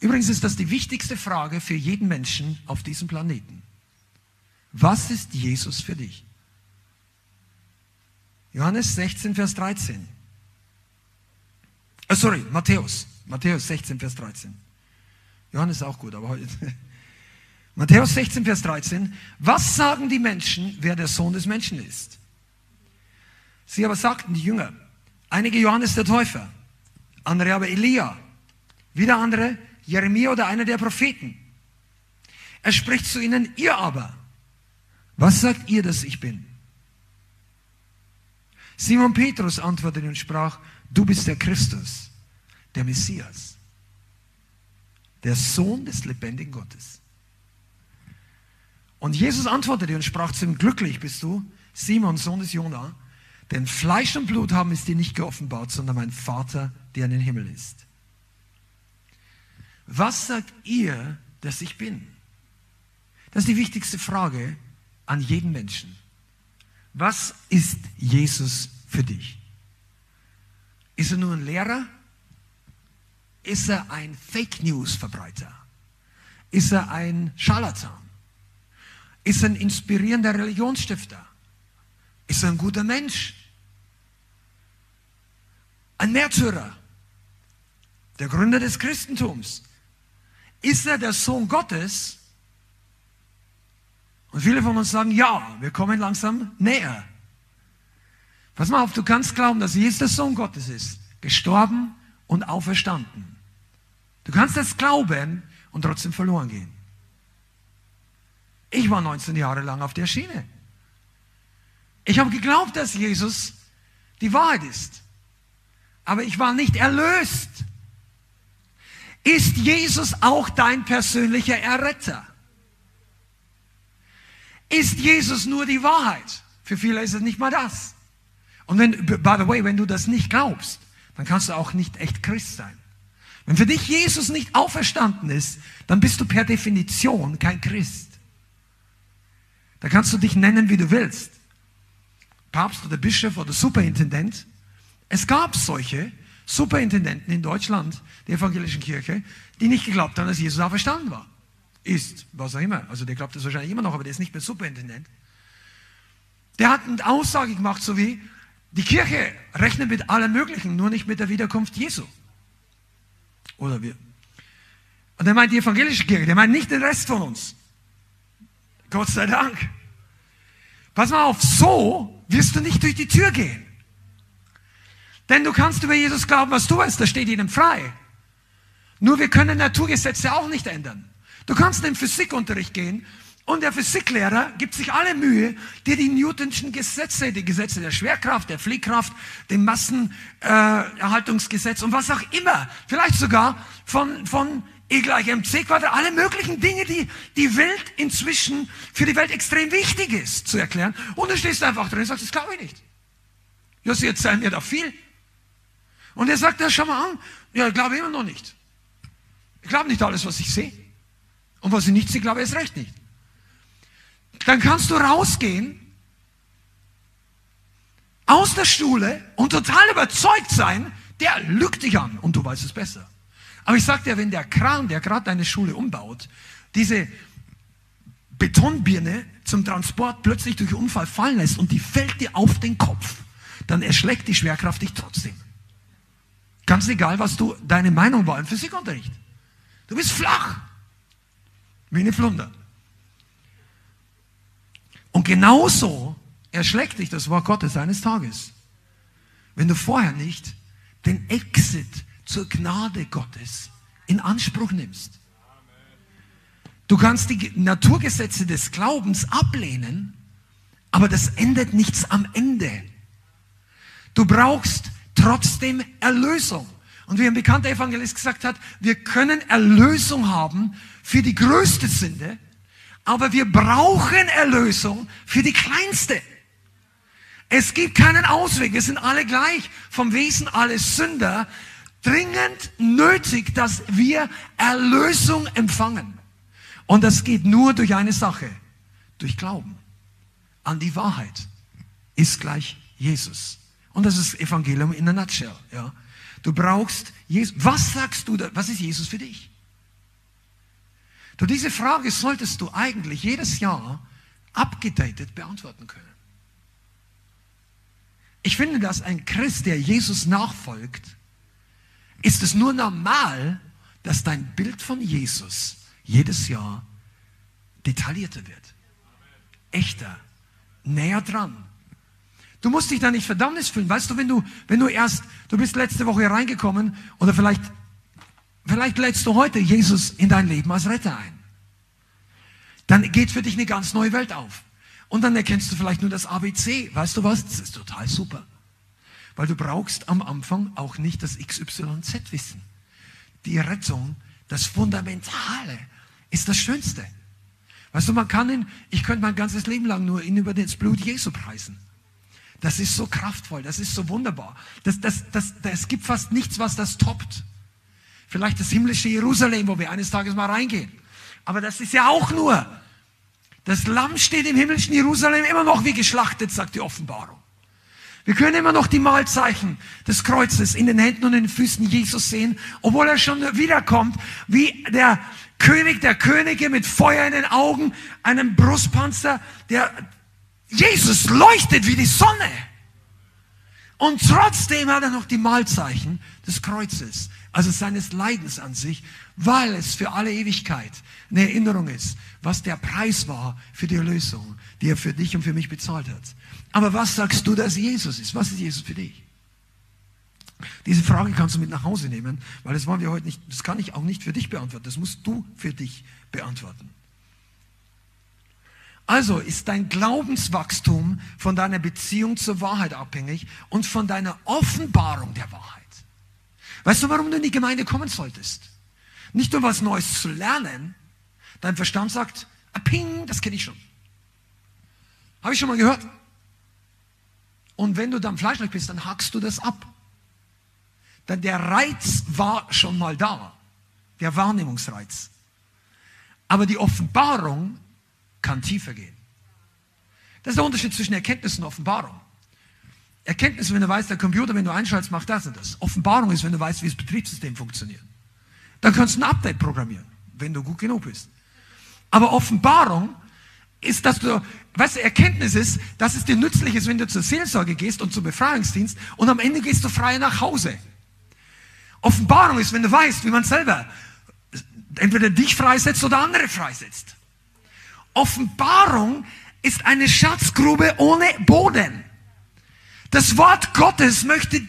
Übrigens ist das die wichtigste Frage für jeden Menschen auf diesem Planeten. Was ist Jesus für dich? Johannes 16, Vers 13. Oh, sorry, Matthäus. Matthäus 16, Vers 13. Johannes ist auch gut, aber heute. Matthäus 16, Vers 13. Was sagen die Menschen, wer der Sohn des Menschen ist? Sie aber sagten, die Jünger, einige Johannes der Täufer, andere aber Elia, wieder andere Jeremia oder einer der Propheten. Er spricht zu ihnen, ihr aber, was sagt ihr, dass ich bin? Simon Petrus antwortete und sprach, du bist der Christus, der Messias, der Sohn des lebendigen Gottes. Und Jesus antwortete und sprach zu ihm, glücklich bist du, Simon, Sohn des Jona, denn Fleisch und Blut haben es dir nicht geoffenbart, sondern mein Vater, der in den Himmel ist. Was sagt ihr, dass ich bin? Das ist die wichtigste Frage an jeden Menschen. Was ist Jesus für dich? Ist er nur ein Lehrer? Ist er ein Fake News Verbreiter? Ist er ein Scharlatan? Ist er ein inspirierender Religionsstifter? Ist er ein guter Mensch? Ein Märtyrer? Der Gründer des Christentums? Ist er der Sohn Gottes? Und viele von uns sagen, ja, wir kommen langsam näher. Pass mal auf, du kannst glauben, dass Jesus der Sohn Gottes ist, gestorben und auferstanden. Du kannst das glauben und trotzdem verloren gehen. Ich war 19 Jahre lang auf der Schiene. Ich habe geglaubt, dass Jesus die Wahrheit ist. Aber ich war nicht erlöst. Ist Jesus auch dein persönlicher Erretter? Ist Jesus nur die Wahrheit? Für viele ist es nicht mal das. Und wenn, by the way, wenn du das nicht glaubst, dann kannst du auch nicht echt Christ sein. Wenn für dich Jesus nicht auferstanden ist, dann bist du per Definition kein Christ. Da kannst du dich nennen, wie du willst. Papst oder Bischof oder Superintendent. Es gab solche Superintendenten in Deutschland, der evangelischen Kirche, die nicht geglaubt haben, dass Jesus auferstanden war. Ist, was auch immer. Also der glaubt das wahrscheinlich immer noch, aber der ist nicht mehr Superintendent. Der hat eine Aussage gemacht, so wie, die Kirche rechnet mit allem Möglichen, nur nicht mit der Wiederkunft Jesu. Oder wir. Und er meint die evangelische Kirche, der meint nicht den Rest von uns. Gott sei Dank. Pass mal auf, so wirst du nicht durch die Tür gehen. Denn du kannst über Jesus glauben, was du willst, das steht jedem frei. Nur wir können Naturgesetze auch nicht ändern. Du kannst in den Physikunterricht gehen und der Physiklehrer gibt sich alle Mühe, dir die Newtonschen Gesetze, die Gesetze der Schwerkraft, der Fliehkraft, dem Massenerhaltungsgesetz äh, und was auch immer, vielleicht sogar von, von E gleich mc Quadrat, alle möglichen Dinge, die die Welt inzwischen für die Welt extrem wichtig ist, zu erklären. Und du stehst einfach drin und sagst, das glaube ich nicht. Ja, sie erzählen mir da viel. Und er sagt, ja, schau mal an, ja, ich glaube immer noch nicht. Ich glaube nicht alles, was ich sehe. Und was ich nicht sehe, glaube ich erst recht nicht dann kannst du rausgehen aus der Schule und total überzeugt sein, der lügt dich an und du weißt es besser. Aber ich sag dir, wenn der Kran, der gerade deine Schule umbaut, diese Betonbirne zum Transport plötzlich durch Unfall fallen lässt und die fällt dir auf den Kopf, dann erschlägt die Schwerkraft dich trotzdem. Ganz egal, was du deine Meinung war im Physikunterricht. Du bist flach. Wie eine Flunder. Und genauso erschlägt dich das Wort Gottes eines Tages. Wenn du vorher nicht den Exit zur Gnade Gottes in Anspruch nimmst. Du kannst die Naturgesetze des Glaubens ablehnen, aber das ändert nichts am Ende. Du brauchst trotzdem Erlösung. Und wie ein bekannter Evangelist gesagt hat, wir können Erlösung haben für die größte Sünde, aber wir brauchen Erlösung für die kleinste. Es gibt keinen Ausweg. Wir sind alle gleich. Vom Wesen alles Sünder. Dringend nötig, dass wir Erlösung empfangen. Und das geht nur durch eine Sache. Durch Glauben. An die Wahrheit. Ist gleich Jesus. Und das ist Evangelium in a nutshell. Ja. Du brauchst Jesus. Was sagst du da? Was ist Jesus für dich? Du, diese Frage solltest du eigentlich jedes Jahr abgedatet beantworten können. Ich finde, dass ein Christ, der Jesus nachfolgt, ist es nur normal, dass dein Bild von Jesus jedes Jahr detaillierter wird. Echter, näher dran. Du musst dich da nicht Verdammnis fühlen. Weißt du, wenn du, wenn du erst, du bist letzte Woche reingekommen oder vielleicht Vielleicht lädst du heute Jesus in dein Leben als Retter ein. Dann geht für dich eine ganz neue Welt auf. Und dann erkennst du vielleicht nur das ABC. Weißt du was? Das ist total super. Weil du brauchst am Anfang auch nicht das XYZ-Wissen. Die Rettung, das Fundamentale, ist das Schönste. Weißt du, man kann ihn, ich könnte mein ganzes Leben lang nur ihn über das Blut Jesu preisen. Das ist so kraftvoll, das ist so wunderbar. Das, das, das, das, es gibt fast nichts, was das toppt. Vielleicht das himmlische Jerusalem, wo wir eines Tages mal reingehen. Aber das ist ja auch nur. Das Lamm steht im himmlischen Jerusalem immer noch wie geschlachtet, sagt die Offenbarung. Wir können immer noch die Malzeichen des Kreuzes in den Händen und in den Füßen Jesus sehen, obwohl er schon wiederkommt, wie der König der Könige mit Feuer in den Augen, einem Brustpanzer, der Jesus leuchtet wie die Sonne. Und trotzdem hat er noch die Malzeichen des Kreuzes, also seines Leidens an sich, weil es für alle Ewigkeit eine Erinnerung ist, was der Preis war für die Erlösung, die er für dich und für mich bezahlt hat. Aber was sagst du, dass Jesus ist? Was ist Jesus für dich? Diese Frage kannst du mit nach Hause nehmen, weil das wollen wir heute nicht, das kann ich auch nicht für dich beantworten, das musst du für dich beantworten. Also ist dein Glaubenswachstum von deiner Beziehung zur Wahrheit abhängig und von deiner Offenbarung der Wahrheit. Weißt du, warum du in die Gemeinde kommen solltest? Nicht um was Neues zu lernen. Dein Verstand sagt, ah, ping, das kenne ich schon. Habe ich schon mal gehört. Und wenn du dann fleischlich bist, dann hackst du das ab. Denn der Reiz war schon mal da. Der Wahrnehmungsreiz. Aber die Offenbarung kann tiefer gehen. Das ist der Unterschied zwischen Erkenntnis und Offenbarung. Erkenntnis, wenn du weißt, der Computer, wenn du einschaltest, macht das und das. Offenbarung ist, wenn du weißt, wie das Betriebssystem funktioniert. Dann kannst du ein Update programmieren, wenn du gut genug bist. Aber Offenbarung ist, dass du, weißt du, Erkenntnis ist, dass es dir nützlich ist, wenn du zur Seelsorge gehst und zum Befreiungsdienst und am Ende gehst du frei nach Hause. Offenbarung ist, wenn du weißt, wie man selber entweder dich freisetzt oder andere freisetzt. Offenbarung ist eine Schatzgrube ohne Boden. Das Wort Gottes möchte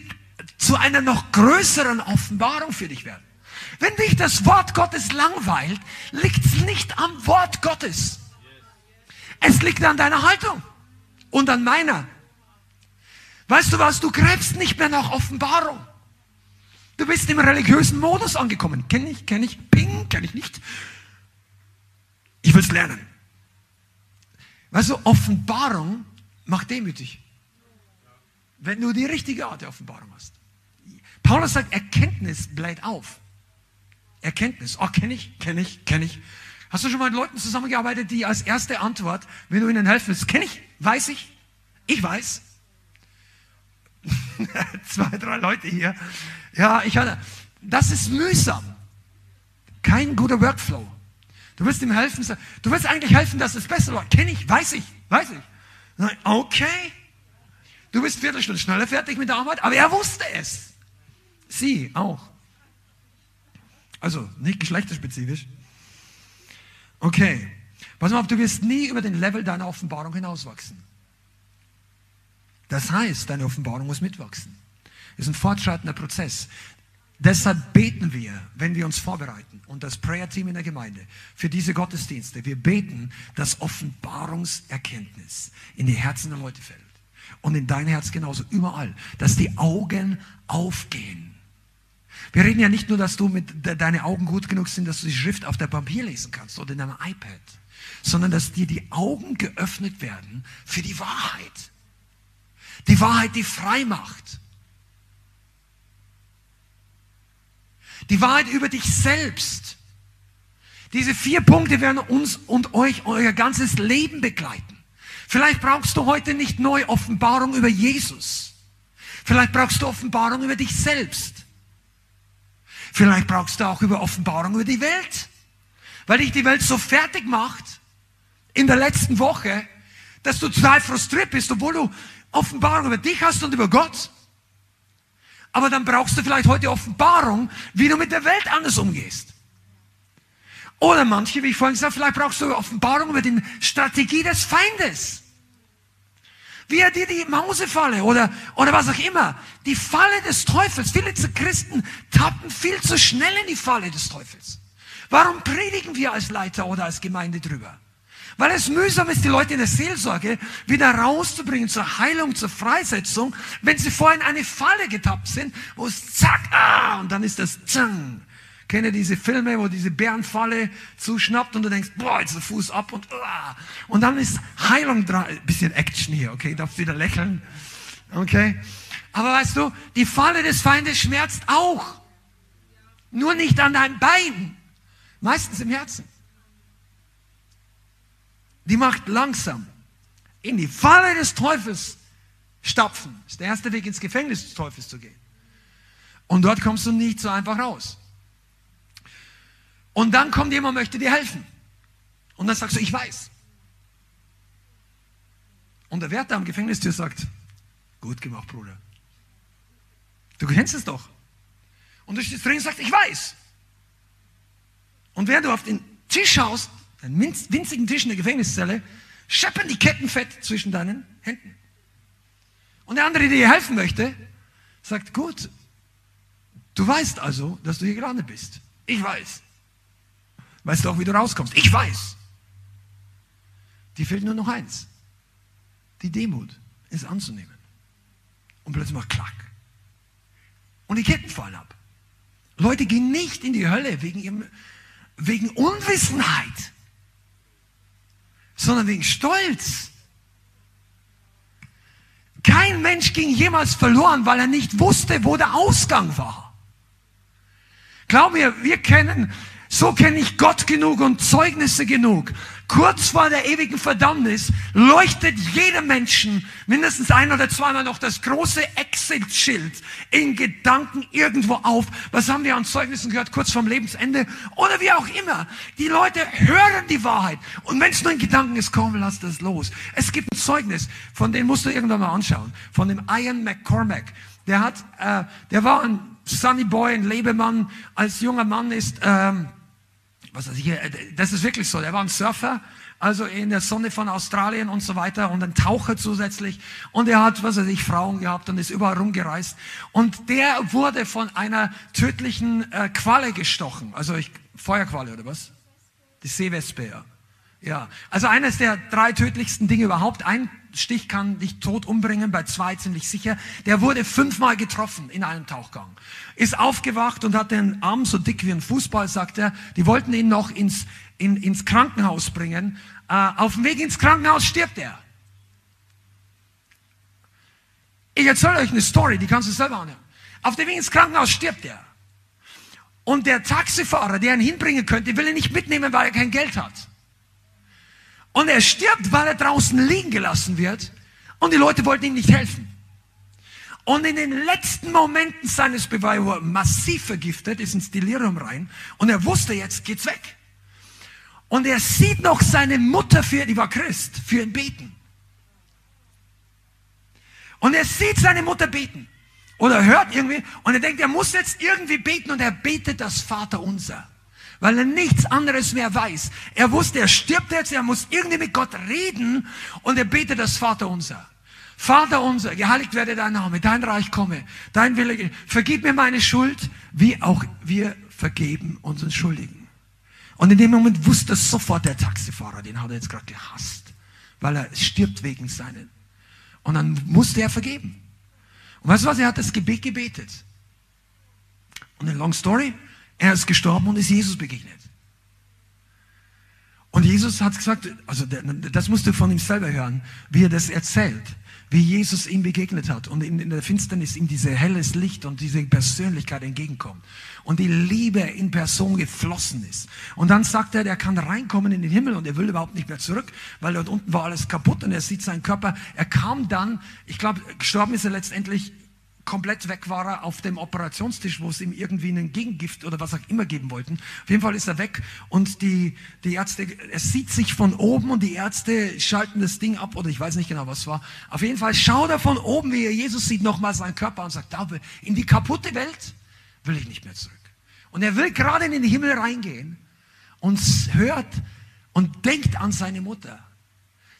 zu einer noch größeren Offenbarung für dich werden. Wenn dich das Wort Gottes langweilt, liegt es nicht am Wort Gottes. Es liegt an deiner Haltung und an meiner. Weißt du was, du gräbst nicht mehr nach Offenbarung. Du bist im religiösen Modus angekommen. Kenne ich, kenne ich, ping, kenne ich nicht. Ich will es lernen. Weißt du, Offenbarung macht demütig. Wenn du die richtige Art der Offenbarung hast. Paulus sagt, Erkenntnis bläht auf. Erkenntnis. Oh, kenne ich, kenne ich, kenne ich. Hast du schon mal mit Leuten zusammengearbeitet, die als erste Antwort, wenn du ihnen helfen willst, kenne ich, weiß ich, ich weiß. Zwei, drei Leute hier. Ja, ich hatte, das ist mühsam. Kein guter Workflow. Du wirst ihm helfen, du wirst eigentlich helfen, dass es besser läuft. Kenne ich, weiß ich, weiß ich. Okay. Du bist Viertelstunde schneller fertig mit der Arbeit, aber er wusste es. Sie auch. Also nicht geschlechterspezifisch. Okay. Pass mal auf, du wirst nie über den Level deiner Offenbarung hinauswachsen. Das heißt, deine Offenbarung muss mitwachsen. Es ist ein fortschreitender Prozess. Deshalb beten wir, wenn wir uns vorbereiten und das Prayer-Team in der Gemeinde für diese Gottesdienste. Wir beten, dass Offenbarungserkenntnis in die Herzen der Leute fällt. Und in dein Herz genauso, überall. Dass die Augen aufgehen. Wir reden ja nicht nur, dass du mit de deine Augen gut genug sind, dass du die Schrift auf der Papier lesen kannst oder in einem iPad, sondern dass dir die Augen geöffnet werden für die Wahrheit. Die Wahrheit, die frei macht. Die Wahrheit über dich selbst. Diese vier Punkte werden uns und euch euer ganzes Leben begleiten. Vielleicht brauchst du heute nicht neue Offenbarung über Jesus. Vielleicht brauchst du Offenbarung über dich selbst. Vielleicht brauchst du auch über Offenbarung über die Welt. Weil dich die Welt so fertig macht in der letzten Woche, dass du total frustriert bist, obwohl du Offenbarung über dich hast und über Gott. Aber dann brauchst du vielleicht heute Offenbarung, wie du mit der Welt anders umgehst. Oder manche, wie ich vorhin gesagt habe, vielleicht brauchst du Offenbarung über die Strategie des Feindes. Wie er dir die Mausefalle oder, oder was auch immer, die Falle des Teufels. Viele Christen tappen viel zu schnell in die Falle des Teufels. Warum predigen wir als Leiter oder als Gemeinde drüber? Weil es mühsam ist, die Leute in der Seelsorge wieder rauszubringen zur Heilung, zur Freisetzung, wenn sie vorhin eine Falle getappt sind, wo es zack, ah, und dann ist das zang. Kenne diese Filme, wo diese Bärenfalle zuschnappt und du denkst, boah, jetzt der Fuß ab und ah. Und dann ist Heilung dran. Bisschen Action hier, okay? Darfst wieder lächeln. Okay? Aber weißt du, die Falle des Feindes schmerzt auch. Nur nicht an deinem Bein. Meistens im Herzen die macht langsam in die Falle des Teufels Stapfen. Das ist der erste Weg ins Gefängnis des Teufels zu gehen. Und dort kommst du nicht so einfach raus. Und dann kommt jemand, möchte dir helfen. Und dann sagst du, ich weiß. Und der Wärter am Gefängnistür sagt, gut gemacht, Bruder. Du kennst es doch. Und du stehst drin und sagst, ich weiß. Und während du auf den Tisch schaust, einen winzigen Tisch in der Gefängniszelle, scheppern die Ketten fett zwischen deinen Händen. Und der andere, der dir helfen möchte, sagt, gut, du weißt also, dass du hier gerade bist. Ich weiß. Weißt du auch, wie du rauskommst? Ich weiß. Die fehlt nur noch eins. Die Demut, es anzunehmen. Und plötzlich macht Klack. Und die Ketten fallen ab. Leute gehen nicht in die Hölle wegen, ihrem, wegen Unwissenheit, sondern wegen Stolz. Kein Mensch ging jemals verloren, weil er nicht wusste, wo der Ausgang war. Glaub mir, wir kennen so kenne ich Gott genug und Zeugnisse genug. Kurz vor der ewigen Verdammnis leuchtet jedem Menschen mindestens ein oder zweimal noch das große Exit-Schild in Gedanken irgendwo auf. Was haben wir an Zeugnissen gehört, kurz vorm Lebensende? Oder wie auch immer. Die Leute hören die Wahrheit. Und wenn es nur in Gedanken ist, komm, lass das los. Es gibt ein Zeugnis, von dem musst du irgendwann mal anschauen. Von dem Ian McCormack. Der hat, äh, der war ein Sunny Boy, ein Lebemann. Als junger Mann ist, ähm, was weiß ich, äh, das ist wirklich so. Der war ein Surfer, also in der Sonne von Australien und so weiter und ein Taucher zusätzlich. Und er hat, was weiß ich, Frauen gehabt und ist überall rumgereist. Und der wurde von einer tödlichen äh, Qualle gestochen. Also ich, Feuerqualle oder was? Die Seewespe, ja. Ja, also eines der drei tödlichsten Dinge überhaupt. Ein Stich kann dich tot umbringen, bei zwei ziemlich sicher. Der wurde fünfmal getroffen in einem Tauchgang. Ist aufgewacht und hat den Arm so dick wie ein Fußball, sagt er. Die wollten ihn noch ins, in, ins Krankenhaus bringen. Äh, auf dem Weg ins Krankenhaus stirbt er. Ich erzähle euch eine Story, die kannst du selber anhören. Auf dem Weg ins Krankenhaus stirbt er. Und der Taxifahrer, der ihn hinbringen könnte, will ihn nicht mitnehmen, weil er kein Geld hat. Und er stirbt, weil er draußen liegen gelassen wird. Und die Leute wollten ihm nicht helfen. Und in den letzten Momenten seines er massiv vergiftet, ist ins Delirium rein. Und er wusste, jetzt geht's weg. Und er sieht noch seine Mutter für, die war Christ, für ihn beten. Und er sieht seine Mutter beten. Oder hört irgendwie. Und er denkt, er muss jetzt irgendwie beten. Und er betet das Vaterunser weil er nichts anderes mehr weiß. Er wusste, er stirbt jetzt, er muss irgendwie mit Gott reden und er betet das Vaterunser. Vater unser, geheiligt werde dein Name, dein Reich komme, dein Wille, vergib mir meine Schuld, wie auch wir vergeben unseren Schuldigen. Und in dem Moment wusste sofort der Taxifahrer, den hat er jetzt gerade gehasst, weil er stirbt wegen seinen. Und dann musste er vergeben. Und weißt du was, er hat das Gebet gebetet. Und eine long story, er ist gestorben und ist Jesus begegnet. Und Jesus hat gesagt, also das musst du von ihm selber hören, wie er das erzählt, wie Jesus ihm begegnet hat und in, der Finsternis ihm diese helles Licht und diese Persönlichkeit entgegenkommt und die Liebe in Person geflossen ist. Und dann sagt er, er kann reinkommen in den Himmel und er will überhaupt nicht mehr zurück, weil dort unten war alles kaputt und er sieht seinen Körper. Er kam dann, ich glaube, gestorben ist er letztendlich komplett weg war er auf dem Operationstisch, wo es ihm irgendwie einen Gegengift oder was auch immer geben wollten. Auf jeden Fall ist er weg und die, die Ärzte, er sieht sich von oben und die Ärzte schalten das Ding ab oder ich weiß nicht genau, was war. Auf jeden Fall schaut er von oben, wie er Jesus sieht, nochmal seinen Körper und sagt, da in die kaputte Welt will ich nicht mehr zurück. Und er will gerade in den Himmel reingehen und hört und denkt an seine Mutter,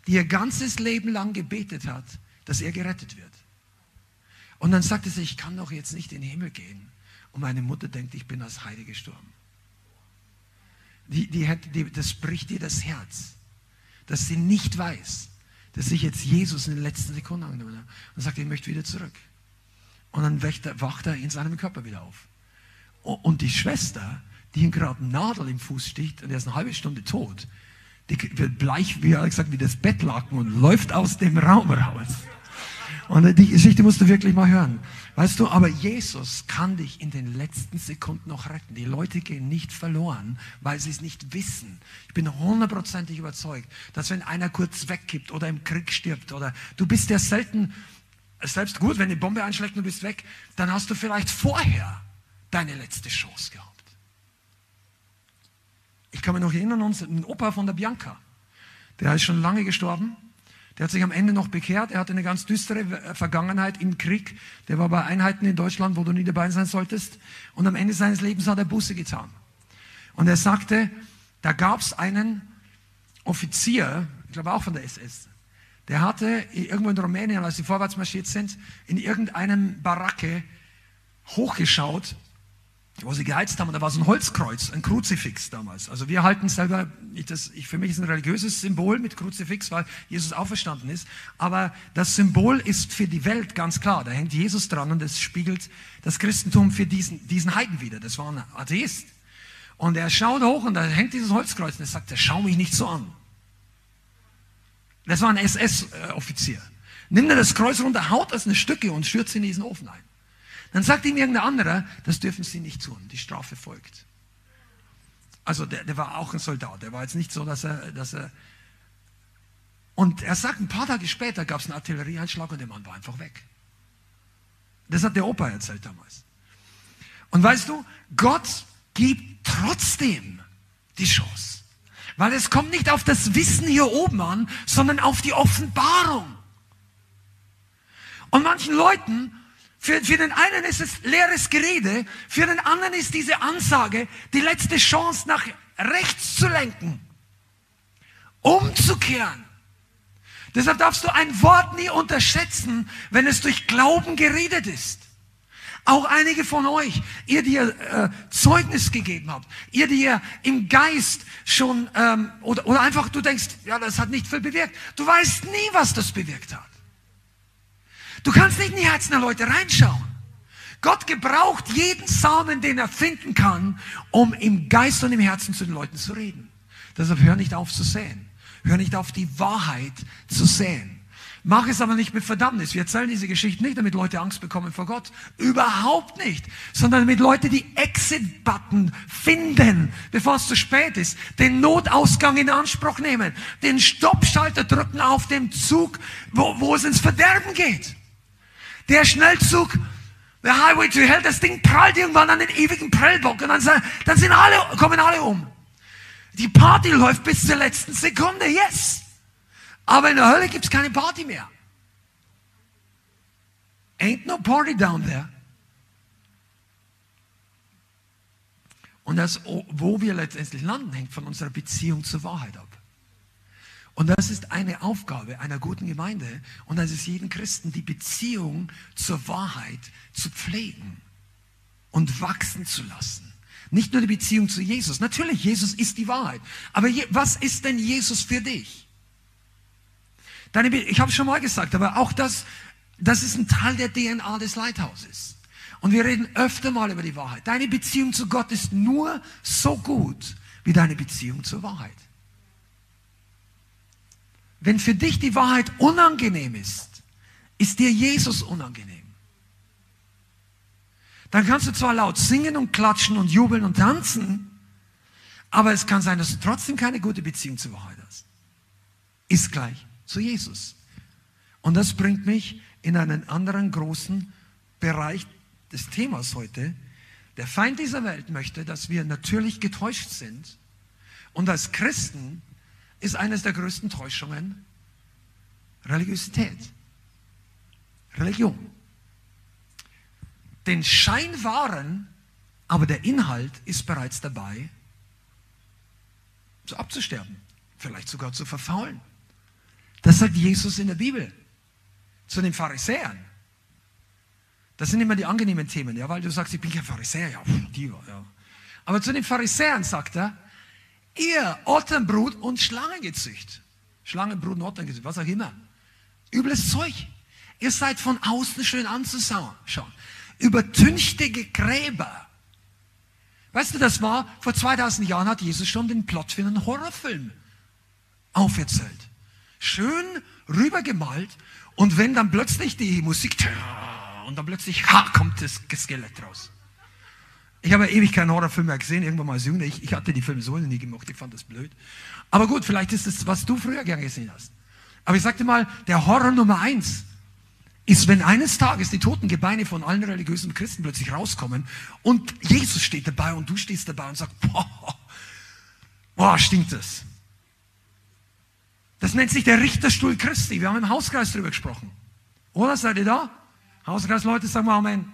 die ihr ganzes Leben lang gebetet hat, dass er gerettet wird. Und dann sagte sie, ich kann doch jetzt nicht in den Himmel gehen. Und meine Mutter denkt, ich bin als Heide gestorben. Die, die, die, das bricht ihr das Herz, dass sie nicht weiß, dass ich jetzt Jesus in den letzten Sekunden angenommen habe. Und sagt, ich möchte wieder zurück. Und dann wacht er, wacht er in seinem Körper wieder auf. Und die Schwester, die ihm gerade eine Nadel im Fuß sticht und er ist eine halbe Stunde tot, die wird bleich, wie er gesagt, wie das Bettlaken und läuft aus dem Raum raus. Und die Geschichte musst du wirklich mal hören. Weißt du, aber Jesus kann dich in den letzten Sekunden noch retten. Die Leute gehen nicht verloren, weil sie es nicht wissen. Ich bin hundertprozentig überzeugt, dass wenn einer kurz wegkippt oder im Krieg stirbt oder du bist ja selten Selbst gut, wenn die Bombe einschlägt und du bist weg, dann hast du vielleicht vorher deine letzte Chance gehabt. Ich kann mich noch erinnern, ein Opa von der Bianca, der ist schon lange gestorben. Der hat sich am Ende noch bekehrt. Er hatte eine ganz düstere äh, Vergangenheit im Krieg. Der war bei Einheiten in Deutschland, wo du nie dabei sein solltest. Und am Ende seines Lebens hat er Buße getan. Und er sagte, da gab es einen Offizier, ich glaube auch von der SS, der hatte irgendwo in Rumänien, als sie vorwärts marschiert sind, in irgendeinem Baracke hochgeschaut wo sie geheizt haben. Und da war so ein Holzkreuz, ein Kruzifix damals. Also wir halten selber, ich, das, ich, für mich ist ein religiöses Symbol mit Kruzifix, weil Jesus auferstanden ist. Aber das Symbol ist für die Welt ganz klar. Da hängt Jesus dran und es spiegelt das Christentum für diesen, diesen Heiden wieder. Das war ein Atheist. Und er schaut hoch und da hängt dieses Holzkreuz und er sagt, schau mich nicht so an. Das war ein SS-Offizier. Nimm dir das Kreuz runter, haut das in Stücke und sie in diesen Ofen ein. Dann sagt ihm irgendein anderer, das dürfen Sie nicht tun, die Strafe folgt. Also der, der war auch ein Soldat, der war jetzt nicht so, dass er, dass er und er sagt, ein paar Tage später gab es einen Artillerieeinschlag und der Mann war einfach weg. Das hat der Opa erzählt damals. Und weißt du, Gott gibt trotzdem die Chance. Weil es kommt nicht auf das Wissen hier oben an, sondern auf die Offenbarung. Und manchen Leuten für, für den einen ist es leeres Gerede, für den anderen ist diese Ansage die letzte Chance nach rechts zu lenken, umzukehren. Deshalb darfst du ein Wort nie unterschätzen, wenn es durch Glauben geredet ist. Auch einige von euch, ihr, die ihr äh, Zeugnis gegeben habt, ihr, die ihr im Geist schon, ähm, oder, oder einfach du denkst, ja, das hat nicht viel bewirkt. Du weißt nie, was das bewirkt hat. Du kannst nicht in die Herzen der Leute reinschauen. Gott gebraucht jeden Samen, den er finden kann, um im Geist und im Herzen zu den Leuten zu reden. Deshalb hör nicht auf zu säen. Hör nicht auf die Wahrheit zu säen. Mach es aber nicht mit Verdammnis. Wir erzählen diese Geschichte nicht, damit Leute Angst bekommen vor Gott. Überhaupt nicht. Sondern damit Leute die Exit-Button finden, bevor es zu spät ist. Den Notausgang in Anspruch nehmen. Den Stoppschalter drücken auf dem Zug, wo, wo es ins Verderben geht. Der Schnellzug, der Highway to Hell, das Ding prallt irgendwann an den ewigen Prellbock und dann, dann sind alle, kommen alle um. Die Party läuft bis zur letzten Sekunde, yes. Aber in der Hölle gibt es keine Party mehr. Ain't no party down there. Und das, wo wir letztendlich landen, hängt von unserer Beziehung zur Wahrheit ab. Und das ist eine Aufgabe einer guten Gemeinde und das ist jeden Christen, die Beziehung zur Wahrheit zu pflegen und wachsen zu lassen. Nicht nur die Beziehung zu Jesus. Natürlich, Jesus ist die Wahrheit. Aber je, was ist denn Jesus für dich? Deine, ich habe es schon mal gesagt, aber auch das, das ist ein Teil der DNA des Leithauses. Und wir reden öfter mal über die Wahrheit. Deine Beziehung zu Gott ist nur so gut wie deine Beziehung zur Wahrheit. Wenn für dich die Wahrheit unangenehm ist, ist dir Jesus unangenehm. Dann kannst du zwar laut singen und klatschen und jubeln und tanzen, aber es kann sein, dass du trotzdem keine gute Beziehung zur Wahrheit hast. Ist gleich zu Jesus. Und das bringt mich in einen anderen großen Bereich des Themas heute. Der Feind dieser Welt möchte, dass wir natürlich getäuscht sind und als Christen ist eines der größten Täuschungen Religiosität. Religion. Den Schein wahren, aber der Inhalt ist bereits dabei, so abzusterben, vielleicht sogar zu verfaulen. Das sagt Jesus in der Bibel zu den Pharisäern. Das sind immer die angenehmen Themen, ja, weil du sagst, ich bin kein Pharisäer, ja, die, ja. Aber zu den Pharisäern sagt er, ihr Otternbrut und Schlangengezücht. Schlangenbrut und Otternengezücht, was auch immer. Übles Zeug. Ihr seid von außen schön anzuschauen. Übertünchtige Gräber. Weißt du, das war, vor 2000 Jahren hat Jesus schon den Plot für einen Horrorfilm auferzählt. Schön rübergemalt und wenn dann plötzlich die Musik und dann plötzlich ha, kommt das Skelett raus. Ich habe ewig keinen Horrorfilm mehr gesehen, irgendwann mal als Jünger. Ich, ich hatte die Filme so nie gemacht, ich fand das blöd. Aber gut, vielleicht ist es, was du früher gerne gesehen hast. Aber ich sagte mal, der Horror Nummer eins ist, wenn eines Tages die toten Gebeine von allen religiösen Christen plötzlich rauskommen und Jesus steht dabei und du stehst dabei und sagst, boah, boah stinkt das. Das nennt sich der Richterstuhl Christi. Wir haben im Hauskreis drüber gesprochen. Oder seid ihr da? Hauskreisleute, sagen wir Amen.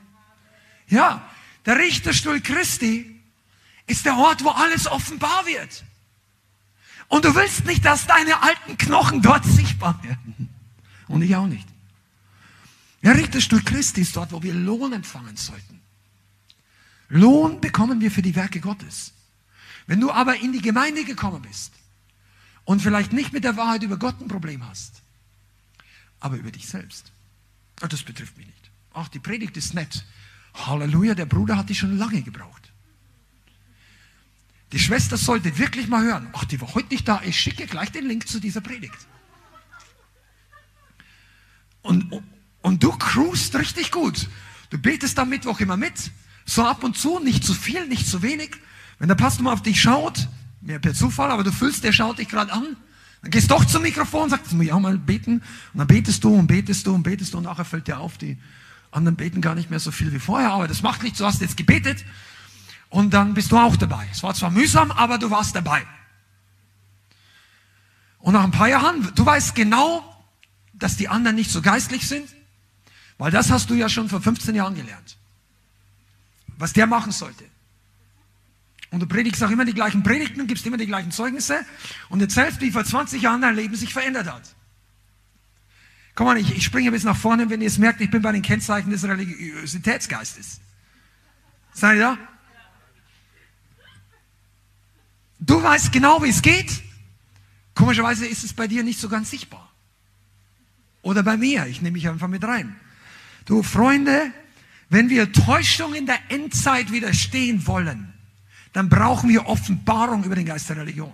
Ja, der Richterstuhl Christi ist der Ort, wo alles offenbar wird. Und du willst nicht, dass deine alten Knochen dort sichtbar werden. Und ich auch nicht. Der Richterstuhl Christi ist dort, wo wir Lohn empfangen sollten. Lohn bekommen wir für die Werke Gottes. Wenn du aber in die Gemeinde gekommen bist und vielleicht nicht mit der Wahrheit über Gott ein Problem hast, aber über dich selbst. Das betrifft mich nicht. Ach, die Predigt ist nett. Halleluja, der Bruder hat die schon lange gebraucht. Die Schwester sollte wirklich mal hören. Ach, die war heute nicht da. Ich schicke gleich den Link zu dieser Predigt. Und, und du cruist richtig gut. Du betest am Mittwoch immer mit. So ab und zu, nicht zu viel, nicht zu wenig. Wenn der Pastor mal auf dich schaut, mehr per Zufall, aber du fühlst, der schaut dich gerade an, dann gehst du doch zum Mikrofon und sagst, muss ich auch mal beten. Und dann betest du und betest du und betest du und nachher fällt dir auf, die anderen beten gar nicht mehr so viel wie vorher, aber das macht nichts, du hast jetzt gebetet und dann bist du auch dabei. Es war zwar mühsam, aber du warst dabei. Und nach ein paar Jahren, du weißt genau, dass die anderen nicht so geistlich sind, weil das hast du ja schon vor 15 Jahren gelernt. Was der machen sollte. Und du predigst auch immer die gleichen Predigten, gibst immer die gleichen Zeugnisse und erzählst, wie vor 20 Jahren dein Leben sich verändert hat. Komm mal, ich, ich springe bis nach vorne, wenn ihr es merkt, ich bin bei den Kennzeichen des Religiositätsgeistes. Seid ihr da? Du weißt genau, wie es geht. Komischerweise ist es bei dir nicht so ganz sichtbar. Oder bei mir, ich nehme mich einfach mit rein. Du Freunde, wenn wir Täuschung in der Endzeit widerstehen wollen, dann brauchen wir Offenbarung über den Geist der Religion.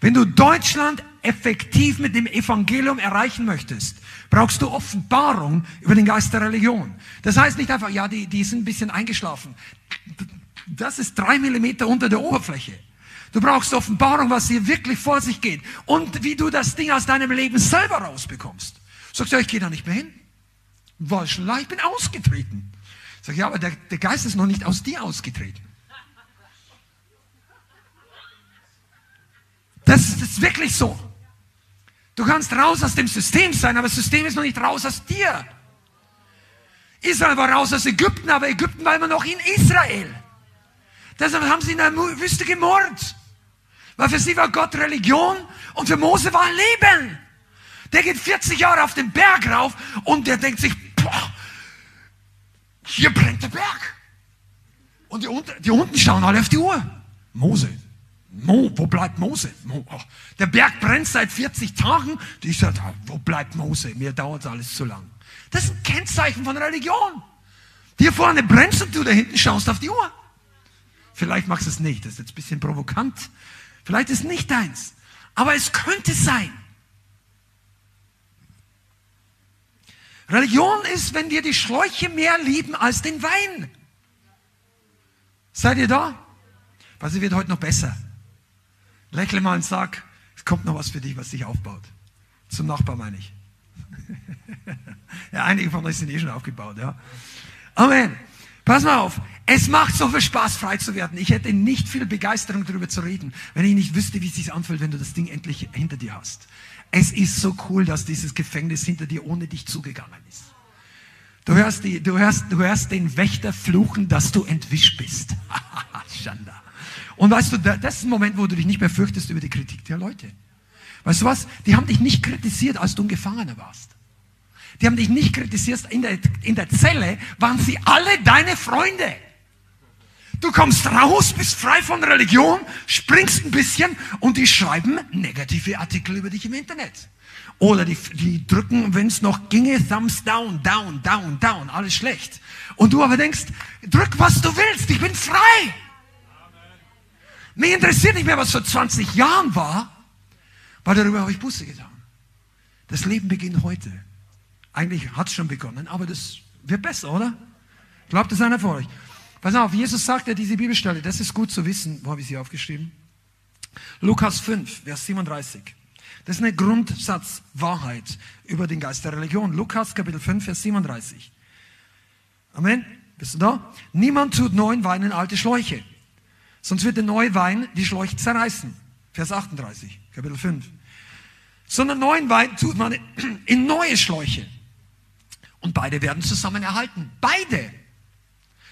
Wenn du Deutschland effektiv mit dem Evangelium erreichen möchtest, brauchst du Offenbarung über den Geist der Religion. Das heißt nicht einfach, ja, die, die sind ein bisschen eingeschlafen. Das ist drei Millimeter unter der Oberfläche. Du brauchst Offenbarung, was hier wirklich vor sich geht. Und wie du das Ding aus deinem Leben selber rausbekommst. Sagst du, ja, ich gehe da nicht mehr hin. War schon leicht, ich bin ausgetreten. Sag ja, aber der, der Geist ist noch nicht aus dir ausgetreten. Das, ist wirklich so. Du kannst raus aus dem System sein, aber das System ist noch nicht raus aus dir. Israel war raus aus Ägypten, aber Ägypten war immer noch in Israel. Deshalb haben sie in der Wüste gemordet. Weil für sie war Gott Religion und für Mose war Leben. Der geht 40 Jahre auf den Berg rauf und der denkt sich, boah, hier brennt der Berg. Und die, die unten schauen alle auf die Uhr. Mose, Mo, wo bleibt Mose? Mo, oh, der Berg brennt seit 40 Tagen. Die sagt, wo bleibt Mose? Mir dauert alles zu lang. Das ist ein Kennzeichen von Religion. Hier vorne brennst und du da hinten schaust auf die Uhr. Vielleicht machst du es nicht. Das ist jetzt ein bisschen provokant. Vielleicht ist es nicht deins. Aber es könnte sein. Religion ist, wenn wir die Schläuche mehr lieben als den Wein. Seid ihr da? Was wird heute noch besser? Lächle mal und sag, es kommt noch was für dich, was dich aufbaut. Zum Nachbar meine ich. ja, einige von euch sind eh schon aufgebaut, ja. Amen. Pass mal auf. Es macht so viel Spaß, frei zu werden. Ich hätte nicht viel Begeisterung darüber zu reden, wenn ich nicht wüsste, wie es sich anfühlt, wenn du das Ding endlich hinter dir hast. Es ist so cool, dass dieses Gefängnis hinter dir ohne dich zugegangen ist. Du hörst, die, du hörst, du hörst den Wächter fluchen, dass du entwischt bist. Schanda. Und weißt du, das ist ein Moment, wo du dich nicht mehr fürchtest über die Kritik der Leute. Weißt du was? Die haben dich nicht kritisiert, als du ein Gefangener warst. Die haben dich nicht kritisiert. In der, in der Zelle waren sie alle deine Freunde. Du kommst raus, bist frei von Religion, springst ein bisschen und die schreiben negative Artikel über dich im Internet. Oder die, die drücken, wenn es noch ginge, Thumbs down, down, down, down, alles schlecht. Und du aber denkst, drück was du willst, ich bin frei. Mich interessiert nicht mehr, was vor 20 Jahren war, weil darüber habe ich Buße getan. Das Leben beginnt heute. Eigentlich hat es schon begonnen, aber das wird besser, oder? Glaubt es einer von euch? Pass auf, Jesus sagt ja diese Bibelstelle, das ist gut zu wissen. Wo habe ich sie aufgeschrieben? Lukas 5, Vers 37. Das ist eine Grundsatzwahrheit über den Geist der Religion. Lukas Kapitel 5, Vers 37. Amen. Bist du da? Niemand tut neuen Wein in alte Schläuche. Sonst wird der neue Wein die Schläuche zerreißen. Vers 38, Kapitel 5. Sondern neuen Wein tut man in neue Schläuche. Und beide werden zusammen erhalten. Beide.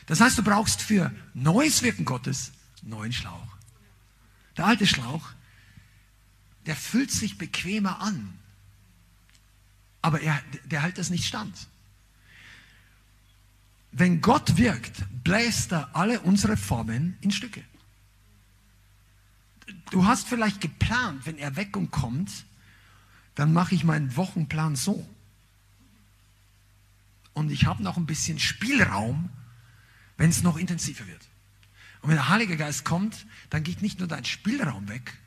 Das heißt, du brauchst für neues Wirken Gottes neuen Schlauch. Der alte Schlauch, der fühlt sich bequemer an. Aber er, der hält das nicht stand. Wenn Gott wirkt, bläst er alle unsere Formen in Stücke. Du hast vielleicht geplant, wenn Erweckung kommt, dann mache ich meinen Wochenplan so. Und ich habe noch ein bisschen Spielraum, wenn es noch intensiver wird. Und wenn der Heilige Geist kommt, dann geht nicht nur dein Spielraum weg,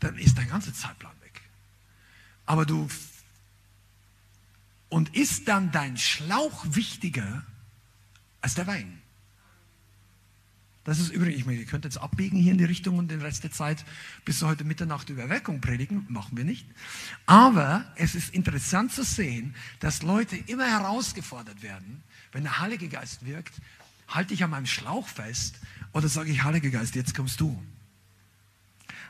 dann ist dein ganzer Zeitplan weg. Aber du und ist dann dein Schlauch wichtiger als der Wein? Das ist übrigens, ich meine, ihr könnt jetzt abbiegen hier in die Richtung und den Rest der Zeit bis heute Mitternacht über Erweckung predigen, machen wir nicht. Aber es ist interessant zu sehen, dass Leute immer herausgefordert werden, wenn der Heilige Geist wirkt, halte ich an meinem Schlauch fest oder sage ich, Heiliger Geist, jetzt kommst du.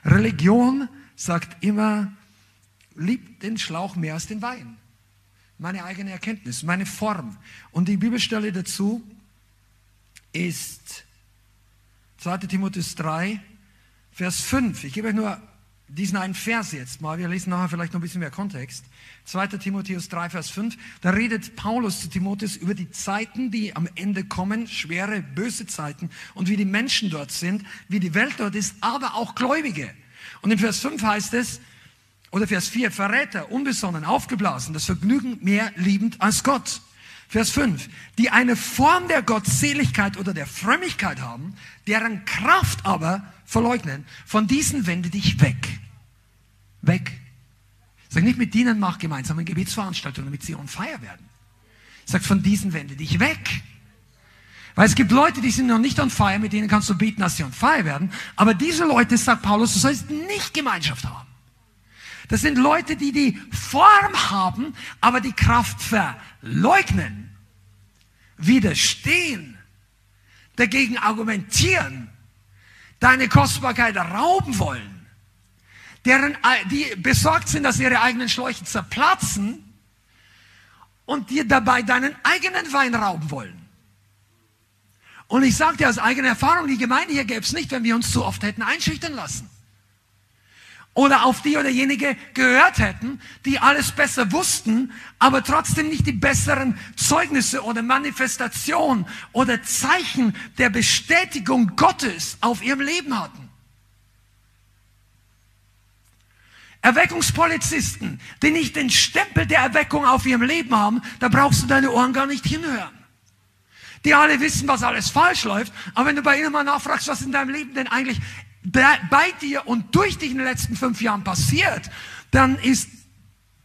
Religion sagt immer, liebt den Schlauch mehr als den Wein. Meine eigene Erkenntnis, meine Form. Und die Bibelstelle dazu ist 2. Timotheus 3, Vers 5. Ich gebe euch nur diesen einen Vers jetzt mal. Wir lesen nachher vielleicht noch ein bisschen mehr Kontext. 2. Timotheus 3, Vers 5. Da redet Paulus zu Timotheus über die Zeiten, die am Ende kommen, schwere, böse Zeiten und wie die Menschen dort sind, wie die Welt dort ist, aber auch Gläubige. Und in Vers 5 heißt es, oder Vers 4, Verräter, unbesonnen, aufgeblasen, das Vergnügen mehr liebend als Gott. Vers 5, die eine Form der Gottseligkeit oder der Frömmigkeit haben, deren Kraft aber verleugnen. Von diesen wende dich weg. Weg. Sag nicht mit denen mach gemeinsam eine Gebetsveranstaltung, damit sie on fire werden. Sag von diesen wende dich weg. Weil es gibt Leute, die sind noch nicht on fire, mit denen kannst du beten, dass sie on fire werden. Aber diese Leute, sagt Paulus, du sollst nicht Gemeinschaft haben. Das sind Leute, die die Form haben, aber die Kraft verleugnen, widerstehen, dagegen argumentieren, deine Kostbarkeit rauben wollen, deren, die besorgt sind, dass ihre eigenen Schläuche zerplatzen und dir dabei deinen eigenen Wein rauben wollen. Und ich sage dir aus eigener Erfahrung, die Gemeinde hier gäbe es nicht, wenn wir uns zu oft hätten einschüchtern lassen oder auf die oder jenige gehört hätten, die alles besser wussten, aber trotzdem nicht die besseren Zeugnisse oder Manifestationen oder Zeichen der Bestätigung Gottes auf ihrem Leben hatten. Erweckungspolizisten, die nicht den Stempel der Erweckung auf ihrem Leben haben, da brauchst du deine Ohren gar nicht hinhören. Die alle wissen, was alles falsch läuft, aber wenn du bei ihnen mal nachfragst, was in deinem Leben denn eigentlich bei dir und durch dich in den letzten fünf Jahren passiert, dann ist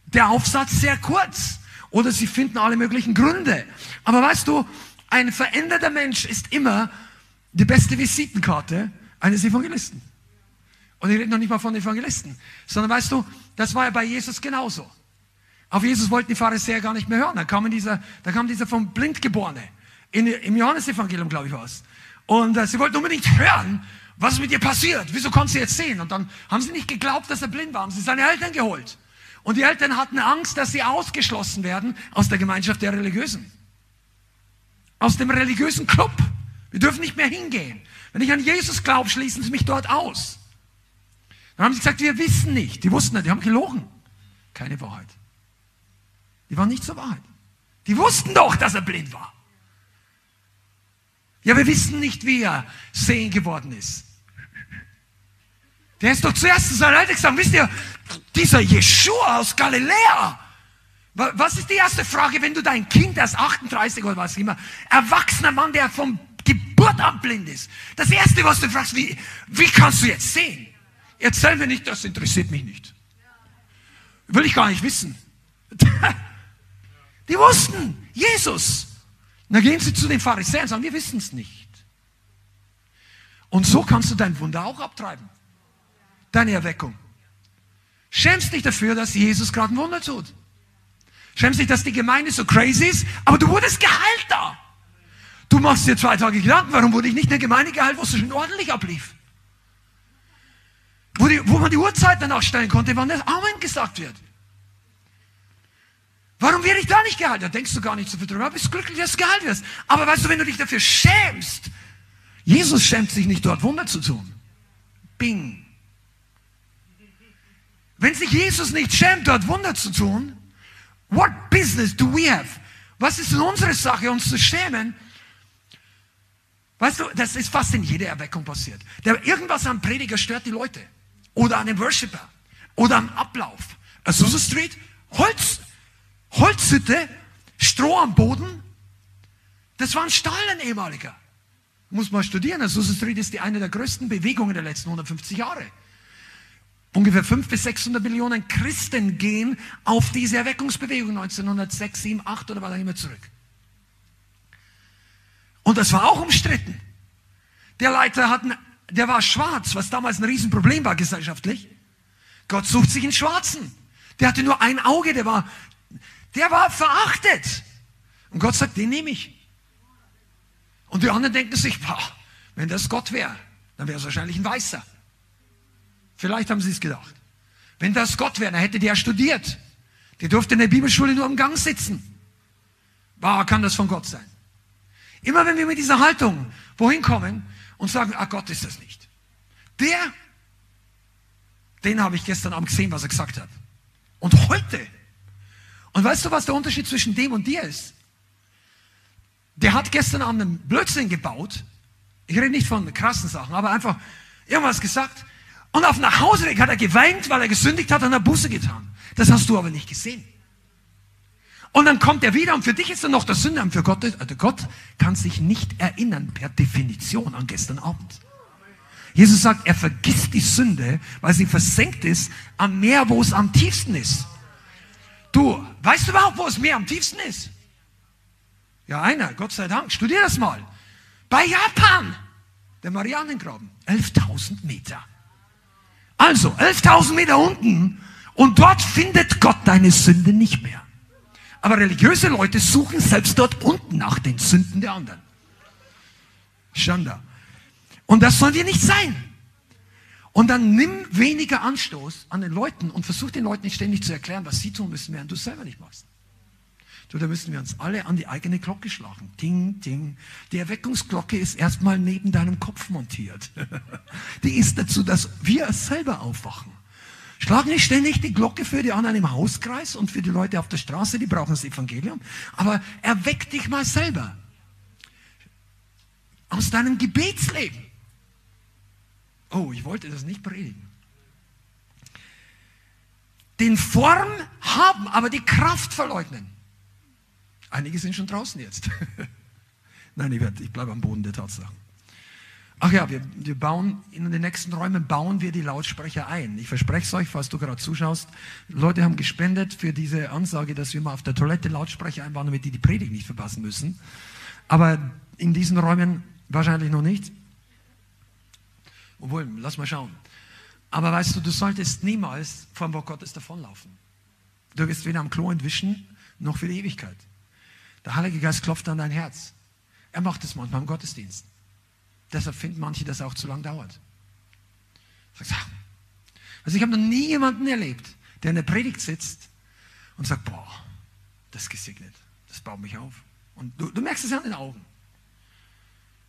der Aufsatz sehr kurz. Oder sie finden alle möglichen Gründe. Aber weißt du, ein veränderter Mensch ist immer die beste Visitenkarte eines Evangelisten. Und ich rede noch nicht mal von Evangelisten, sondern weißt du, das war ja bei Jesus genauso. Auf Jesus wollten die Pharisäer gar nicht mehr hören. Da kam dieser, da kam dieser vom Blindgeborene. In, Im Johannesevangelium, glaube ich, war es. Und äh, sie wollten unbedingt hören, was ist mit dir passiert? Wieso konntest du jetzt sehen? Und dann haben sie nicht geglaubt, dass er blind war, haben sie seine Eltern geholt. Und die Eltern hatten Angst, dass sie ausgeschlossen werden aus der Gemeinschaft der Religiösen. Aus dem religiösen Club. Wir dürfen nicht mehr hingehen. Wenn ich an Jesus glaube, schließen sie mich dort aus. Dann haben sie gesagt, wir wissen nicht. Die wussten nicht, die haben gelogen. Keine Wahrheit. Die waren nicht zur Wahrheit. Die wussten doch, dass er blind war. Ja, wir wissen nicht, wie er sehen geworden ist. Der ist doch zuerst zu seinen Eltern gesagt, wisst ihr, dieser Jeshua aus Galiläa. Was ist die erste Frage, wenn du dein Kind, der ist 38 oder was immer, erwachsener Mann, der vom Geburt an blind ist. Das erste, was du fragst, wie, wie kannst du jetzt sehen? Erzähl mir nicht, das interessiert mich nicht. Will ich gar nicht wissen. Die wussten, Jesus. Dann gehen sie zu den Pharisäern und sagen, wir wissen es nicht. Und so kannst du dein Wunder auch abtreiben. Deine Erweckung. Schämst dich dafür, dass Jesus gerade ein Wunder tut. Schämst dich, dass die Gemeinde so crazy ist, aber du wurdest geheilt da. Du machst dir zwei Tage Gedanken, warum wurde ich nicht in der Gemeinde geheilt, wo es schon ordentlich ablief? Wo, die, wo man die Uhrzeit danach stellen konnte, wann das Amen gesagt wird. Warum werde ich da nicht geheilt? Da denkst du gar nicht so viel drüber. Bist glücklich, dass du geheilt wirst. Aber weißt du, wenn du dich dafür schämst, Jesus schämt sich nicht dort Wunder zu tun. Bing. Wenn sich Jesus nicht schämt, dort Wunder zu tun, what business do we have? Was ist in unsere Sache, uns zu schämen? Weißt du, das ist fast in jeder Erweckung passiert. Der, irgendwas am Prediger stört die Leute. Oder an dem Worshipper. Oder am Ablauf. Azusa Street, Holz, Holzhütte, Stroh am Boden. Das war ein ehemaliger. Muss man studieren. Azusa Street ist die eine der größten Bewegungen der letzten 150 Jahre. Ungefähr 500 bis 600 Millionen Christen gehen auf diese Erweckungsbewegung 1906, 7, 8 oder was auch immer zurück. Und das war auch umstritten. Der Leiter hat, der war schwarz, was damals ein Riesenproblem war gesellschaftlich. Gott sucht sich einen Schwarzen. Der hatte nur ein Auge, der war, der war verachtet. Und Gott sagt, den nehme ich. Und die anderen denken sich, boah, wenn das Gott wäre, dann wäre es wahrscheinlich ein Weißer. Vielleicht haben sie es gedacht. Wenn das Gott wäre, dann hätte der studiert. Der durfte in der Bibelschule nur am Gang sitzen. Boah, kann das von Gott sein? Immer wenn wir mit dieser Haltung wohin kommen und sagen, ah Gott ist das nicht. Der, den habe ich gestern Abend gesehen, was er gesagt hat. Und heute. Und weißt du, was der Unterschied zwischen dem und dir ist? Der hat gestern Abend einen Blödsinn gebaut. Ich rede nicht von krassen Sachen, aber einfach irgendwas gesagt. Und auf dem Nachhauseweg hat er geweint, weil er gesündigt hat und er Buße getan. Das hast du aber nicht gesehen. Und dann kommt er wieder und für dich ist er noch der Sünder und für Gott, also Gott kann sich nicht erinnern per Definition an gestern Abend. Jesus sagt, er vergisst die Sünde, weil sie versenkt ist am Meer, wo es am tiefsten ist. Du, weißt du überhaupt, wo es Meer am tiefsten ist? Ja, einer, Gott sei Dank. Studier das mal. Bei Japan, der Marianengraben, 11.000 Meter. Also, 11.000 Meter unten und dort findet Gott deine Sünde nicht mehr. Aber religiöse Leute suchen selbst dort unten nach den Sünden der anderen. Schanda. Und das soll dir nicht sein. Und dann nimm weniger Anstoß an den Leuten und versuch den Leuten nicht ständig zu erklären, was sie tun müssen, während du es selber nicht machst. Du, da müssen wir uns alle an die eigene Glocke schlagen. Ding, ding. Die Erweckungsglocke ist erstmal neben deinem Kopf montiert. Die ist dazu, dass wir selber aufwachen. Schlag nicht ständig die Glocke für die anderen im Hauskreis und für die Leute auf der Straße, die brauchen das Evangelium. Aber erweck dich mal selber. Aus deinem Gebetsleben. Oh, ich wollte das nicht predigen. Den Form haben, aber die Kraft verleugnen. Einige sind schon draußen jetzt. Nein, ich, ich bleibe am Boden der Tatsachen. Ach ja, wir, wir bauen in den nächsten Räumen bauen wir die Lautsprecher ein. Ich verspreche es euch, falls du gerade zuschaust. Leute haben gespendet für diese Ansage, dass wir mal auf der Toilette Lautsprecher einbauen, damit die die Predigt nicht verpassen müssen. Aber in diesen Räumen wahrscheinlich noch nicht. Obwohl, lass mal schauen. Aber weißt du, du solltest niemals vom Wort Gottes davonlaufen. Du wirst weder am Klo entwischen, noch für die Ewigkeit. Der Heilige Geist klopft an dein Herz. Er macht es manchmal im Gottesdienst. Deshalb finden manche, dass es auch zu lang dauert. Also ich habe noch nie jemanden erlebt, der in der Predigt sitzt und sagt, boah, das ist gesegnet, das baut mich auf. Und du, du merkst es ja an den Augen.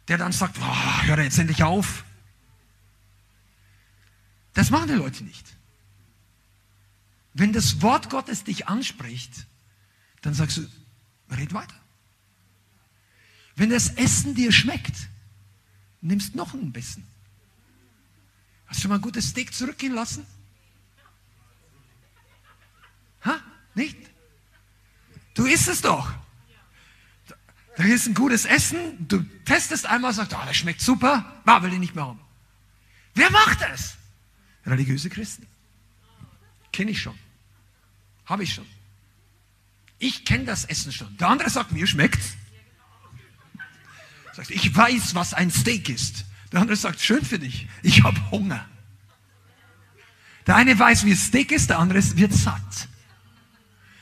Der dann sagt, boah, hör jetzt endlich auf. Das machen die Leute nicht. Wenn das Wort Gottes dich anspricht, dann sagst du, red weiter. Wenn das Essen dir schmeckt, nimmst noch ein Bissen. Hast du mal ein gutes Steak zurückgehen lassen? Ha? Nicht? Du isst es doch. Da ist ein gutes Essen, du testest einmal, sagst, oh, das schmeckt super, ah, will ich nicht mehr haben. Wer macht das? Religiöse Christen. Kenne ich schon. Habe ich schon. Ich kenne das Essen schon. Der andere sagt, mir schmeckt's. Sagt, ich weiß, was ein Steak ist. Der andere sagt, schön für dich, ich habe Hunger. Der eine weiß, wie Steak ist, der andere wird satt. Das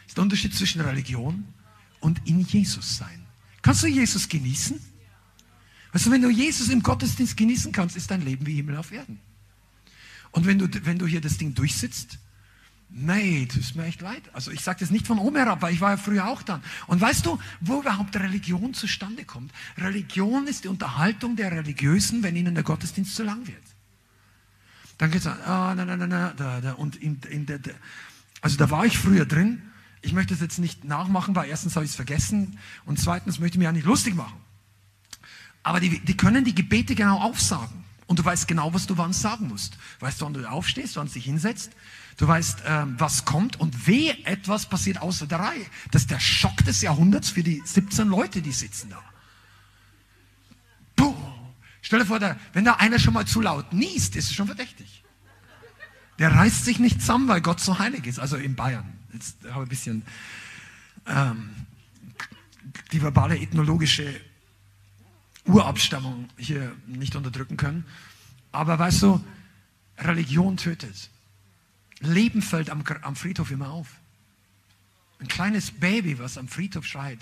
ist der Unterschied zwischen Religion und in Jesus sein. Kannst du Jesus genießen? Du, wenn du Jesus im Gottesdienst genießen kannst, ist dein Leben wie Himmel auf Erden. Und wenn du, wenn du hier das Ding durchsitzt, nee, tut mir echt leid. Also ich sage das nicht von oben herab, weil ich war ja früher auch dann. Und weißt du, wo überhaupt Religion zustande kommt? Religion ist die Unterhaltung der Religiösen, wenn ihnen der Gottesdienst zu lang wird. Dann geht es an, ah, na, na, na, na, da, da. Und in, in der, der, also da war ich früher drin. Ich möchte es jetzt nicht nachmachen, weil erstens habe ich es vergessen und zweitens möchte ich mich ja nicht lustig machen. Aber die, die können die Gebete genau aufsagen. Und du weißt genau, was du wann sagen musst. Weißt du, wann du aufstehst, wann du dich hinsetzt. Du weißt, ähm, was kommt und wehe etwas passiert außer der Reihe. Das ist der Schock des Jahrhunderts für die 17 Leute, die sitzen da. Puh. Stell dir vor, der, wenn da einer schon mal zu laut niest, ist es schon verdächtig. Der reißt sich nicht zusammen, weil Gott so heilig ist. Also in Bayern. Jetzt habe ich ein bisschen ähm, die verbale ethnologische Urabstammung hier nicht unterdrücken können. Aber weißt du, Religion tötet. Leben fällt am, am Friedhof immer auf. Ein kleines Baby, was am Friedhof schreit,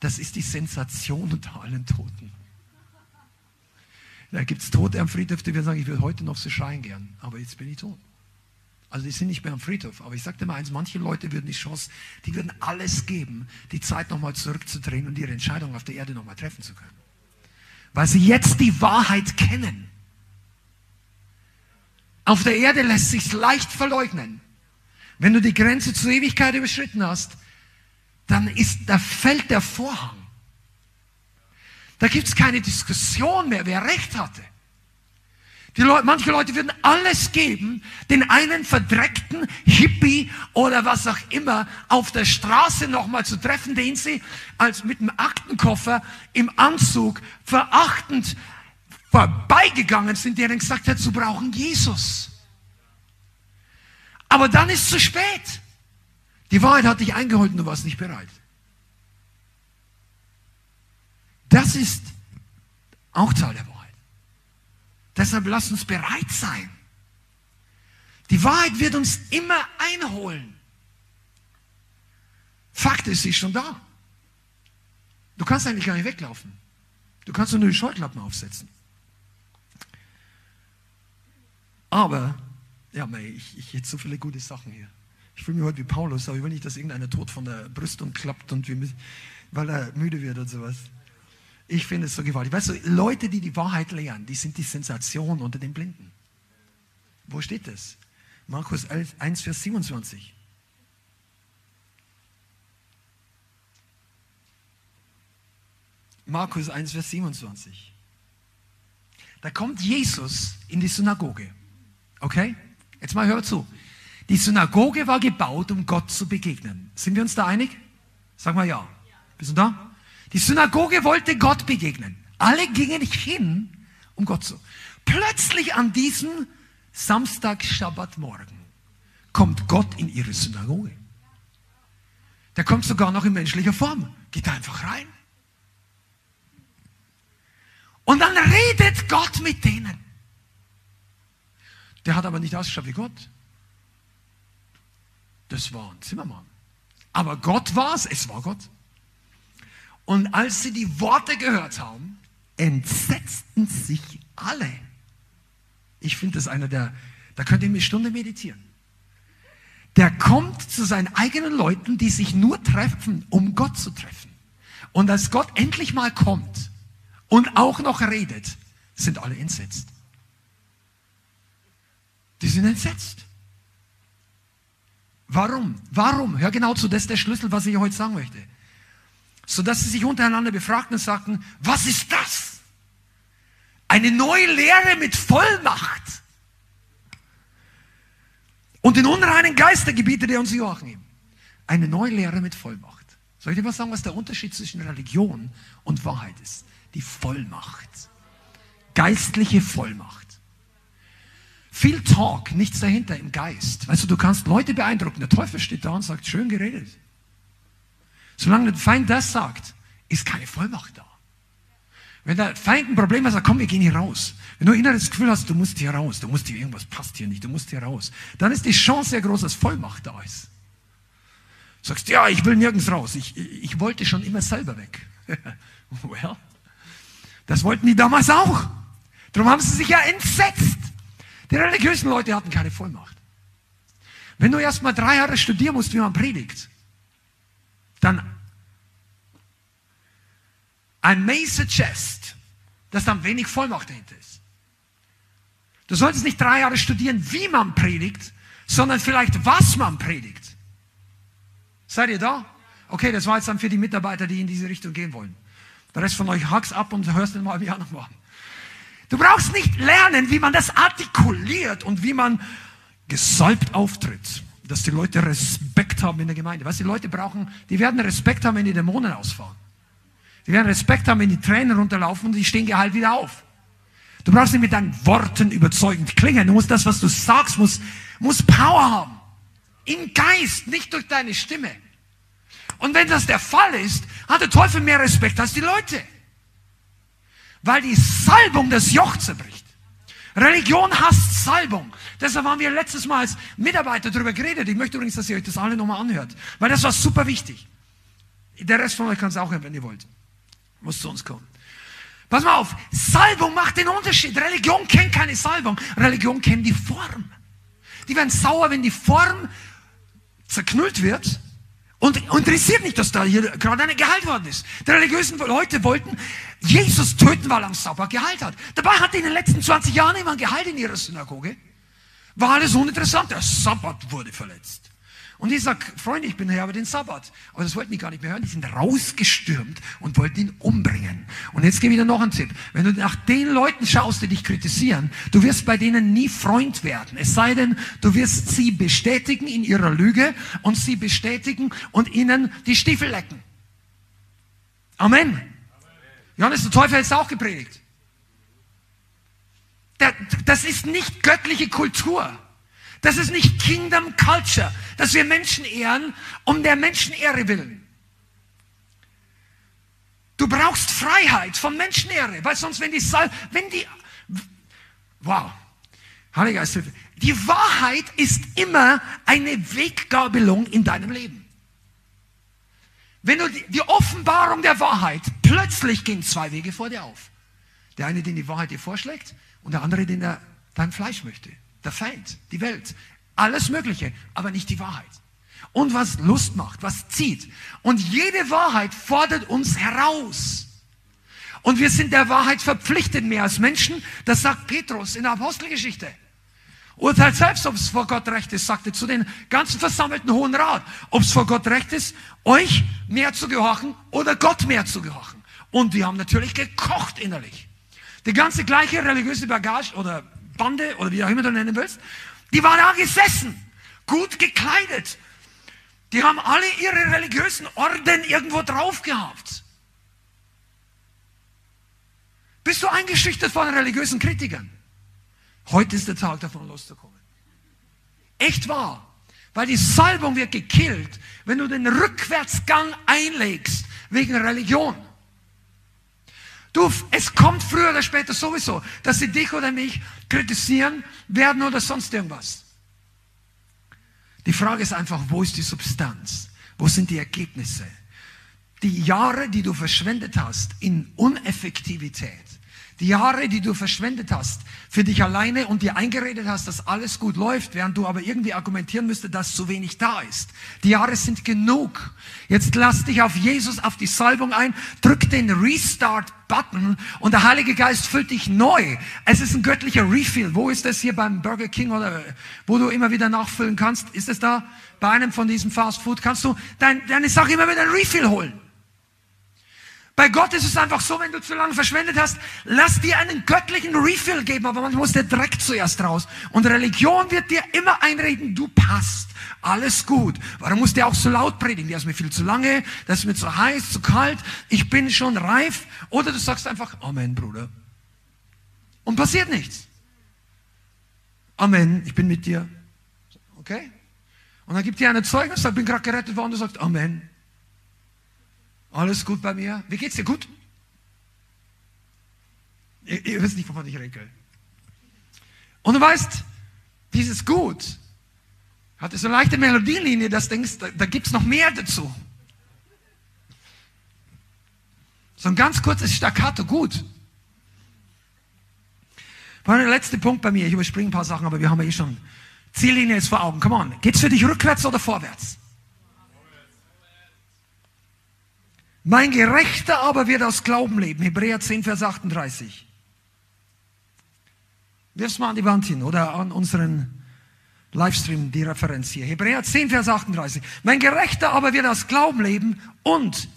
das ist die Sensation unter allen Toten. Da gibt es Tote am Friedhof, die werden sagen, ich würde heute noch so schreien gern, aber jetzt bin ich tot. Also die sind nicht mehr am Friedhof. Aber ich sagte mal eins, manche Leute würden die Chance, die würden alles geben, die Zeit nochmal zurückzudrehen und ihre Entscheidung auf der Erde nochmal treffen zu können. Weil sie jetzt die Wahrheit kennen. Auf der Erde lässt sich leicht verleugnen. Wenn du die Grenze zur Ewigkeit überschritten hast, dann ist, da fällt der Vorhang. Da gibt es keine Diskussion mehr, wer recht hatte. Die Leute, manche Leute würden alles geben, den einen verdreckten Hippie oder was auch immer auf der Straße nochmal zu treffen, den sie als mit dem Aktenkoffer im Anzug verachtend vorbeigegangen sind, der dann gesagt hat, sie brauchen Jesus. Aber dann ist es zu spät. Die Wahrheit hat dich eingeholt und du warst nicht bereit. Das ist auch Teil der Wahrheit. Deshalb lass uns bereit sein. Die Wahrheit wird uns immer einholen. Fakt ist, sie ist schon da. Du kannst eigentlich gar nicht weglaufen. Du kannst nur die Scheuklappen aufsetzen. Aber, ja, ich, ich jetzt so viele gute Sachen hier. Ich fühle mich heute wie Paulus, aber ich will nicht, dass irgendeiner tot von der Brüstung klappt und wir, weil er müde wird und sowas. Ich finde es so gewaltig. Weißt du, Leute, die die Wahrheit lehren, die sind die Sensation unter den Blinden. Wo steht das? Markus 11, 1, Vers 27. Markus 1, Vers 27. Da kommt Jesus in die Synagoge. Okay? Jetzt mal hör zu. Die Synagoge war gebaut, um Gott zu begegnen. Sind wir uns da einig? Sag mal ja. Bist du da? Die Synagoge wollte Gott begegnen. Alle gingen hin, um Gott zu. Plötzlich an diesem Samstag, Schabbatmorgen, kommt Gott in ihre Synagoge. Der kommt sogar noch in menschlicher Form. Geht einfach rein. Und dann redet Gott mit denen. Der hat aber nicht ausgeschaut wie Gott. Das war ein Zimmermann. Aber Gott war es, es war Gott. Und als sie die Worte gehört haben, entsetzten sich alle. Ich finde das einer der, da könnt ihr eine Stunde meditieren. Der kommt zu seinen eigenen Leuten, die sich nur treffen, um Gott zu treffen. Und als Gott endlich mal kommt und auch noch redet, sind alle entsetzt. Die sind entsetzt. Warum? Warum? Hör genau zu, das ist der Schlüssel, was ich heute sagen möchte sodass sie sich untereinander befragten und sagten, was ist das? Eine neue Lehre mit Vollmacht. Und den unreinen Geist der gebietet er uns Joachim. Eine neue Lehre mit Vollmacht. Soll ich dir was sagen, was der Unterschied zwischen Religion und Wahrheit ist? Die Vollmacht. Geistliche Vollmacht. Viel Talk, nichts dahinter im Geist. Weißt du, du kannst Leute beeindrucken. Der Teufel steht da und sagt, schön geredet. Solange der Feind das sagt, ist keine Vollmacht da. Wenn der Feind ein Problem hat, sagt, komm, wir gehen hier raus. Wenn du inneres Gefühl hast, du musst hier raus, du musst hier, irgendwas passt hier nicht, du musst hier raus, dann ist die Chance sehr groß, dass Vollmacht da ist. Du sagst, ja, ich will nirgends raus, ich, ich wollte schon immer selber weg. well, das wollten die damals auch. Darum haben sie sich ja entsetzt. Die religiösen Leute hatten keine Vollmacht. Wenn du erst mal drei Jahre studieren musst, wie man predigt, dann ein may suggest, dass dann wenig Vollmacht dahinter ist. Du solltest nicht drei Jahre studieren, wie man predigt, sondern vielleicht, was man predigt. Seid ihr da? Okay, das war jetzt dann für die Mitarbeiter, die in diese Richtung gehen wollen. Der Rest von euch hack's ab und hörst den mal wie anderen machen. Du brauchst nicht lernen, wie man das artikuliert und wie man gesalbt auftritt, dass die Leute Respekt haben in der Gemeinde. Was die Leute brauchen, die werden Respekt haben, wenn die Dämonen ausfahren. Die werden Respekt haben, wenn die Tränen runterlaufen und die stehen geheilt wieder auf. Du brauchst nicht mit deinen Worten überzeugend klingen. Du musst das, was du sagst, muss, muss Power haben. Im Geist, nicht durch deine Stimme. Und wenn das der Fall ist, hat der Teufel mehr Respekt als die Leute. Weil die Salbung das Joch zerbricht. Religion hasst Salbung. Deshalb haben wir letztes Mal als Mitarbeiter darüber geredet. Ich möchte übrigens, dass ihr euch das alle nochmal anhört. Weil das war super wichtig. Der Rest von euch kann es auch hören, wenn ihr wollt. Muss zu uns kommen. Pass mal auf. Salbung macht den Unterschied. Religion kennt keine Salbung. Religion kennt die Form. Die werden sauer, wenn die Form zerknüllt wird und interessiert nicht, dass da hier gerade einer geheilt worden ist. Die religiösen Leute wollten Jesus töten, weil er am Sabbat geheilt hat. Dabei hat in den letzten 20 Jahren jemand geheilt in ihrer Synagoge. War alles uninteressant. Der Sabbat wurde verletzt. Und ich sage, Freunde, ich bin Herr über den Sabbat. Aber das wollten die gar nicht mehr hören. Die sind rausgestürmt und wollten ihn umbringen. Und jetzt gebe ich dir noch einen Tipp. Wenn du nach den Leuten schaust, die dich kritisieren, du wirst bei denen nie Freund werden. Es sei denn, du wirst sie bestätigen in ihrer Lüge und sie bestätigen und ihnen die Stiefel lecken. Amen. Johannes der Teufel hat es auch gepredigt. Das ist nicht göttliche Kultur. Das ist nicht Kingdom Culture, dass wir Menschen ehren um der Menschenehre willen. Du brauchst Freiheit von Menschenehre, weil sonst, wenn die, wenn die, wow, Heiliger Geist, die Wahrheit ist immer eine Weggabelung in deinem Leben. Wenn du die, die Offenbarung der Wahrheit, plötzlich gehen zwei Wege vor dir auf. Der eine, den die Wahrheit dir vorschlägt, und der andere, den er dein Fleisch möchte der Feind, die Welt, alles Mögliche, aber nicht die Wahrheit. Und was Lust macht, was zieht. Und jede Wahrheit fordert uns heraus. Und wir sind der Wahrheit verpflichtet, mehr als Menschen. Das sagt Petrus in der Apostelgeschichte. Urteilt selbst, ob es vor Gott recht ist, sagte zu den ganzen versammelten Hohen Rat, ob es vor Gott recht ist, euch mehr zu gehorchen oder Gott mehr zu gehorchen. Und die haben natürlich gekocht innerlich. Die ganze gleiche religiöse Bagage oder Bande oder wie auch immer du nennen willst, die waren da gesessen, gut gekleidet. Die haben alle ihre religiösen Orden irgendwo drauf gehabt. Bist du eingeschüchtert von religiösen Kritikern? Heute ist der Tag davon loszukommen. Echt wahr. Weil die Salbung wird gekillt, wenn du den Rückwärtsgang einlegst wegen Religion. Du, es kommt früher oder später sowieso, dass sie dich oder mich kritisieren werden oder sonst irgendwas. Die Frage ist einfach, wo ist die Substanz? Wo sind die Ergebnisse? Die Jahre, die du verschwendet hast in Uneffektivität, die Jahre, die du verschwendet hast für dich alleine und dir eingeredet hast, dass alles gut läuft, während du aber irgendwie argumentieren müsste, dass zu wenig da ist. Die Jahre sind genug. Jetzt lass dich auf Jesus, auf die Salbung ein, drück den Restart-Button und der Heilige Geist füllt dich neu. Es ist ein göttlicher Refill. Wo ist das hier beim Burger King oder wo du immer wieder nachfüllen kannst? Ist es da bei einem von diesen Fast Food? Kannst du dein, deine Sache immer wieder ein Refill holen? Bei Gott ist es einfach so, wenn du zu lange verschwendet hast, lass dir einen göttlichen Refill geben, aber man muss der Dreck zuerst raus. Und Religion wird dir immer einreden, du passt. Alles gut. Warum musst du auch so laut predigen? Der ist mir viel zu lange, das ist mir zu heiß, zu kalt, ich bin schon reif. Oder du sagst einfach, Amen, Bruder. Und passiert nichts. Amen, ich bin mit dir. Okay? Und dann gibt dir eine Zeugnis, ich bin gerade gerettet worden, du sagst, Amen. Alles gut bei mir? Wie geht's dir? Gut? Ihr, wisst nicht, wovon ich rede. Und du weißt, dieses Gut hatte so leichte Melodielinie, dass du denkst, da, da gibt es noch mehr dazu. So ein ganz kurzes Staccato, gut. War der letzte Punkt bei mir. Ich überspringe ein paar Sachen, aber wir haben ja eh schon. Ziellinie ist vor Augen. Come on. Geht's für dich rückwärts oder vorwärts? Mein Gerechter aber wird aus Glauben leben. Hebräer 10, Vers 38. Wirf's mal an die Wand hin oder an unseren Livestream die Referenz hier. Hebräer 10, Vers 38. Mein Gerechter aber wird aus Glauben leben und,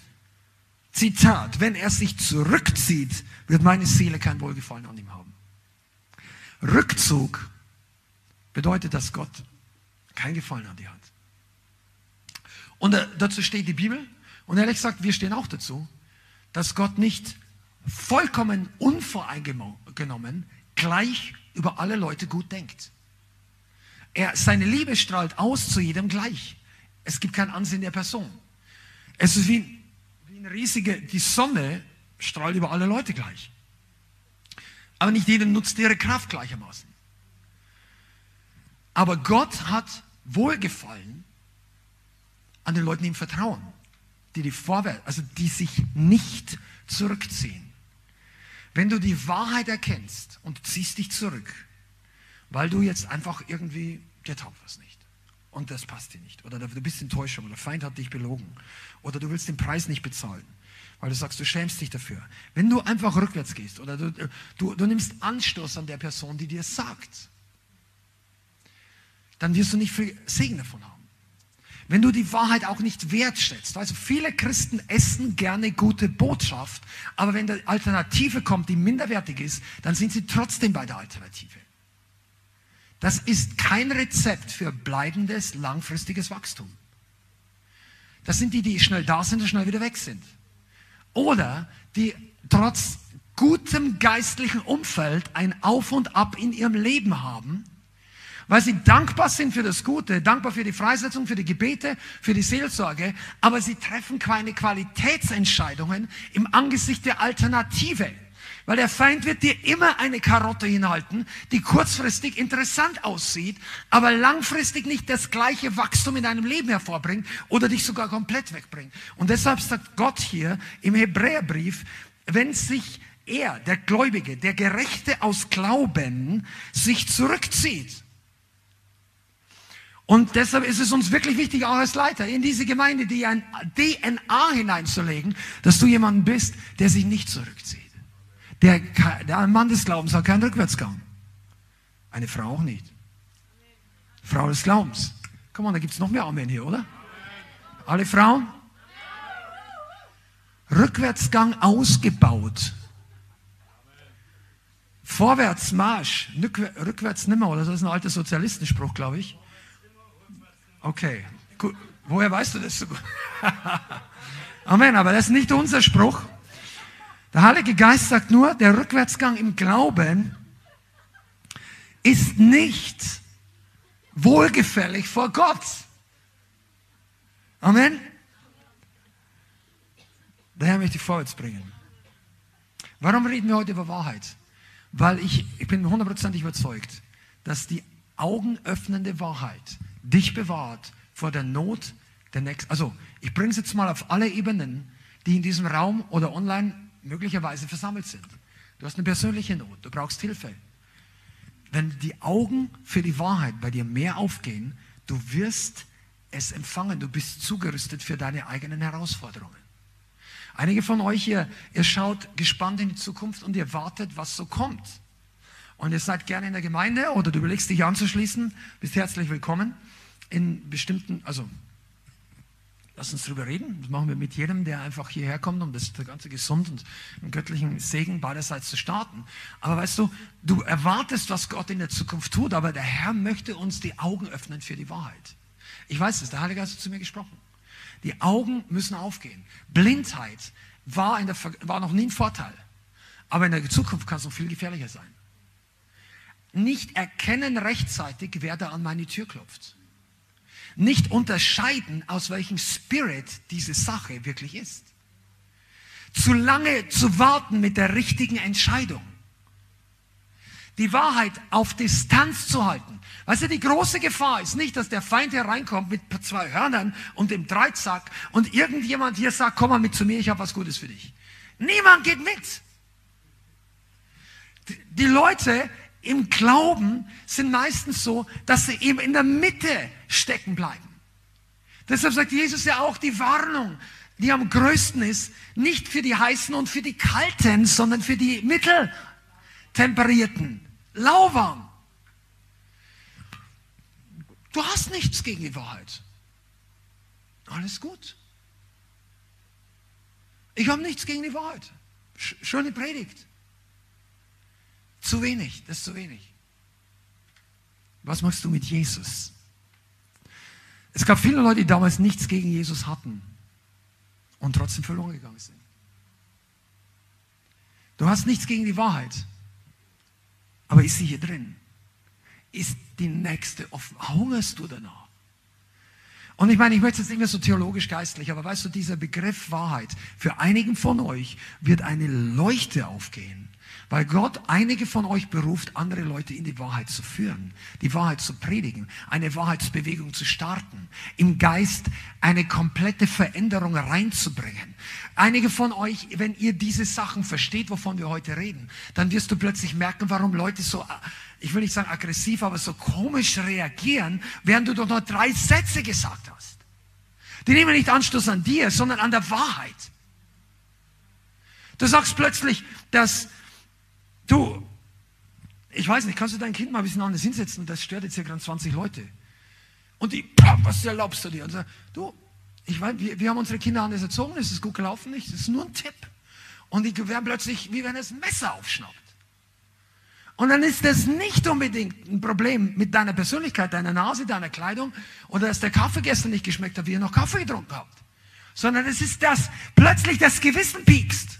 Zitat, wenn er sich zurückzieht, wird meine Seele kein Wohlgefallen an ihm haben. Rückzug bedeutet, dass Gott kein Gefallen an dir hat. Und äh, dazu steht die Bibel. Und ehrlich gesagt, wir stehen auch dazu, dass Gott nicht vollkommen unvoreingenommen gleich über alle Leute gut denkt. Er, seine Liebe strahlt aus zu jedem gleich. Es gibt kein Ansehen der Person. Es ist wie, wie eine riesige, die Sonne strahlt über alle Leute gleich. Aber nicht jeder nutzt ihre Kraft gleichermaßen. Aber Gott hat Wohlgefallen an den Leuten, die ihm vertrauen, die die vorwärts, also die sich nicht zurückziehen. Wenn du die Wahrheit erkennst und ziehst dich zurück, weil du jetzt einfach irgendwie, dir taugt was nicht. Und das passt dir nicht. Oder du bist Enttäuschung oder der Feind hat dich belogen. Oder du willst den Preis nicht bezahlen, weil du sagst, du schämst dich dafür. Wenn du einfach rückwärts gehst oder du, du, du nimmst Anstoß an der Person, die dir sagt, dann wirst du nicht viel Segen davon haben. Wenn du die Wahrheit auch nicht wertschätzt. Also viele Christen essen gerne gute Botschaft, aber wenn die Alternative kommt, die minderwertig ist, dann sind sie trotzdem bei der Alternative. Das ist kein Rezept für bleibendes, langfristiges Wachstum. Das sind die, die schnell da sind und schnell wieder weg sind. Oder die trotz gutem geistlichen Umfeld ein Auf und Ab in ihrem Leben haben, weil sie dankbar sind für das Gute, dankbar für die Freisetzung, für die Gebete, für die Seelsorge, aber sie treffen keine Qualitätsentscheidungen im Angesicht der Alternative. Weil der Feind wird dir immer eine Karotte hinhalten, die kurzfristig interessant aussieht, aber langfristig nicht das gleiche Wachstum in deinem Leben hervorbringt oder dich sogar komplett wegbringt. Und deshalb sagt Gott hier im Hebräerbrief, wenn sich er, der Gläubige, der Gerechte aus Glauben, sich zurückzieht, und deshalb ist es uns wirklich wichtig, auch als Leiter in diese Gemeinde die ein DNA hineinzulegen, dass du jemand bist, der sich nicht zurückzieht. Der, der Mann des Glaubens hat keinen Rückwärtsgang. Eine Frau auch nicht. Frau des Glaubens. Komm mal, da gibt es noch mehr Amen hier, oder? Alle Frauen? Rückwärtsgang ausgebaut. Vorwärtsmarsch, rückwärts nimmer, oder das ist ein alter Sozialistenspruch, glaube ich. Okay, gut. Woher weißt du das so gut? Amen, aber das ist nicht unser Spruch. Der Heilige Geist sagt nur, der Rückwärtsgang im Glauben ist nicht wohlgefällig vor Gott. Amen. Daher möchte ich vorwärts bringen. Warum reden wir heute über Wahrheit? Weil ich, ich bin hundertprozentig überzeugt, dass die augenöffnende Wahrheit dich bewahrt vor der Not der nächsten. Also, ich bringe es jetzt mal auf alle Ebenen, die in diesem Raum oder online möglicherweise versammelt sind. Du hast eine persönliche Not, du brauchst Hilfe. Wenn die Augen für die Wahrheit bei dir mehr aufgehen, du wirst es empfangen, du bist zugerüstet für deine eigenen Herausforderungen. Einige von euch hier, ihr schaut gespannt in die Zukunft und ihr wartet, was so kommt. Und ihr seid gerne in der Gemeinde oder du überlegst dich anzuschließen, bist herzlich willkommen in bestimmten, also Lass uns darüber reden. Das machen wir mit jedem, der einfach hierher kommt, um das Ganze gesund und im göttlichen Segen beiderseits zu starten. Aber weißt du, du erwartest, was Gott in der Zukunft tut, aber der Herr möchte uns die Augen öffnen für die Wahrheit. Ich weiß es, der Heilige Geist hat zu mir gesprochen. Die Augen müssen aufgehen. Blindheit war, in der, war noch nie ein Vorteil. Aber in der Zukunft kann es noch viel gefährlicher sein. Nicht erkennen rechtzeitig, wer da an meine Tür klopft nicht unterscheiden, aus welchem Spirit diese Sache wirklich ist. Zu lange zu warten mit der richtigen Entscheidung. die Wahrheit auf Distanz zu halten. Weißt du, die große Gefahr ist nicht, dass der Feind hereinkommt mit zwei Hörnern und dem Dreizack und irgendjemand hier sagt, komm mal mit zu mir, ich habe was Gutes für dich. Niemand geht mit. Die Leute im Glauben sind meistens so, dass sie eben in der Mitte stecken bleiben. Deshalb sagt Jesus ja auch die Warnung, die am größten ist, nicht für die heißen und für die kalten, sondern für die mitteltemperierten, lauwarm. Du hast nichts gegen die Wahrheit. Alles gut. Ich habe nichts gegen die Wahrheit. Schöne Predigt. Zu wenig, das ist zu wenig. Was machst du mit Jesus? Es gab viele Leute, die damals nichts gegen Jesus hatten und trotzdem verloren gegangen sind. Du hast nichts gegen die Wahrheit, aber ist sie hier drin? Ist die nächste offen? Hungerst du danach? Und ich meine, ich möchte jetzt nicht mehr so theologisch geistlich, aber weißt du, dieser Begriff Wahrheit, für einigen von euch wird eine Leuchte aufgehen. Weil Gott einige von euch beruft, andere Leute in die Wahrheit zu führen, die Wahrheit zu predigen, eine Wahrheitsbewegung zu starten, im Geist eine komplette Veränderung reinzubringen. Einige von euch, wenn ihr diese Sachen versteht, wovon wir heute reden, dann wirst du plötzlich merken, warum Leute so, ich will nicht sagen aggressiv, aber so komisch reagieren, während du doch nur drei Sätze gesagt hast. Die nehmen nicht Anstoß an dir, sondern an der Wahrheit. Du sagst plötzlich, dass Du, ich weiß nicht, kannst du dein Kind mal ein bisschen anders hinsetzen? Das stört jetzt hier gerade 20 Leute. Und die, was erlaubst du dir? Und sagt, du, ich weiß, wir, wir haben unsere Kinder anders erzogen, es ist gut gelaufen, nicht? Das ist nur ein Tipp. Und die werden plötzlich, wie wenn es ein Messer aufschnappt. Und dann ist das nicht unbedingt ein Problem mit deiner Persönlichkeit, deiner Nase, deiner Kleidung oder dass der Kaffee gestern nicht geschmeckt hat, wie ihr noch Kaffee getrunken habt. Sondern es ist das, plötzlich das Gewissen piekst.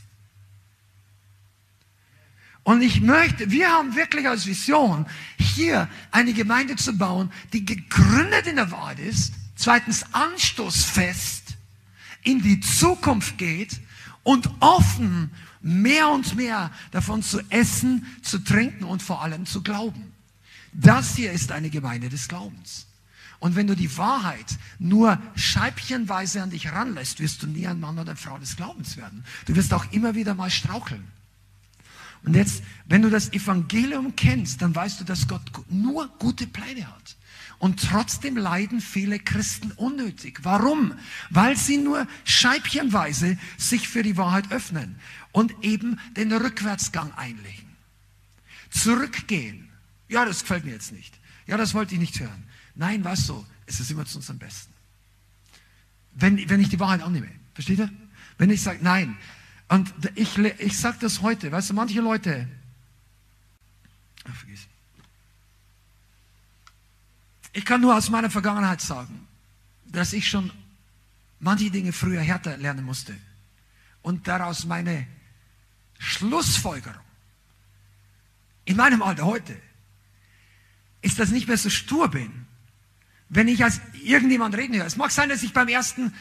Und ich möchte, wir haben wirklich als Vision, hier eine Gemeinde zu bauen, die gegründet in der Wahrheit ist, zweitens anstoßfest in die Zukunft geht und offen mehr und mehr davon zu essen, zu trinken und vor allem zu glauben. Das hier ist eine Gemeinde des Glaubens. Und wenn du die Wahrheit nur scheibchenweise an dich ranlässt, wirst du nie ein Mann oder eine Frau des Glaubens werden. Du wirst auch immer wieder mal straucheln. Und jetzt, wenn du das Evangelium kennst, dann weißt du, dass Gott nur gute Pläne hat. Und trotzdem leiden viele Christen unnötig. Warum? Weil sie nur scheibchenweise sich für die Wahrheit öffnen und eben den Rückwärtsgang einlegen. Zurückgehen. Ja, das gefällt mir jetzt nicht. Ja, das wollte ich nicht hören. Nein, weißt du, es ist immer zu unserem Besten. Wenn, wenn ich die Wahrheit annehme. Versteht ihr? Wenn ich sage, nein, und ich, ich sage das heute, weißt du, manche Leute, vergiss. Ich kann nur aus meiner Vergangenheit sagen, dass ich schon manche Dinge früher härter lernen musste. Und daraus meine Schlussfolgerung in meinem Alter heute ist, dass ich nicht mehr so stur bin, wenn ich als irgendjemand reden höre. Es mag sein, dass ich beim ersten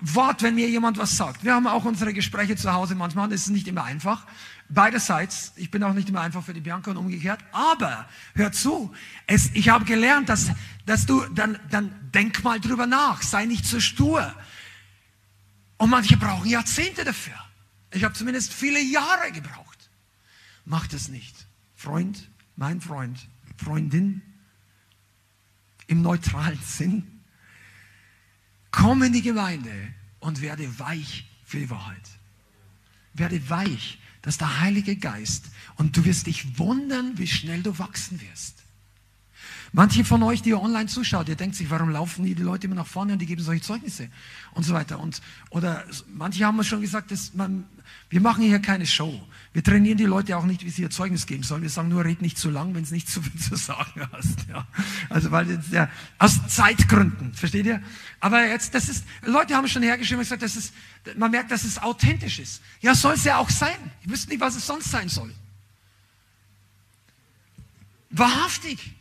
Wort, wenn mir jemand was sagt. Wir haben auch unsere Gespräche zu Hause manchmal, das ist nicht immer einfach. Beiderseits, ich bin auch nicht immer einfach für die Bianca und umgekehrt, aber hör zu, es, ich habe gelernt, dass, dass du, dann, dann denk mal drüber nach, sei nicht so stur. Und manche brauchen Jahrzehnte dafür. Ich habe zumindest viele Jahre gebraucht. Mach das nicht. Freund, mein Freund, Freundin, im neutralen Sinn, Komm in die Gemeinde und werde weich für die Wahrheit. Werde weich, dass der Heilige Geist und du wirst dich wundern, wie schnell du wachsen wirst. Manche von euch, die ihr online zuschaut, ihr denkt sich, warum laufen die, Leute immer nach vorne und die geben solche Zeugnisse und so weiter. Und, oder manche haben schon gesagt, dass man, wir machen hier keine Show. Wir trainieren die Leute auch nicht, wie sie ihr Zeugnis geben sollen. Wir sagen nur, red nicht zu lang, wenn es nicht zu viel zu sagen hast. Ja. Also weil ja, aus Zeitgründen, versteht ihr? Aber jetzt, das ist, Leute haben schon hergeschrieben und gesagt, das ist, man merkt, dass es authentisch ist. Ja, soll es ja auch sein. Ich wüsste nicht, was es sonst sein soll. Wahrhaftig.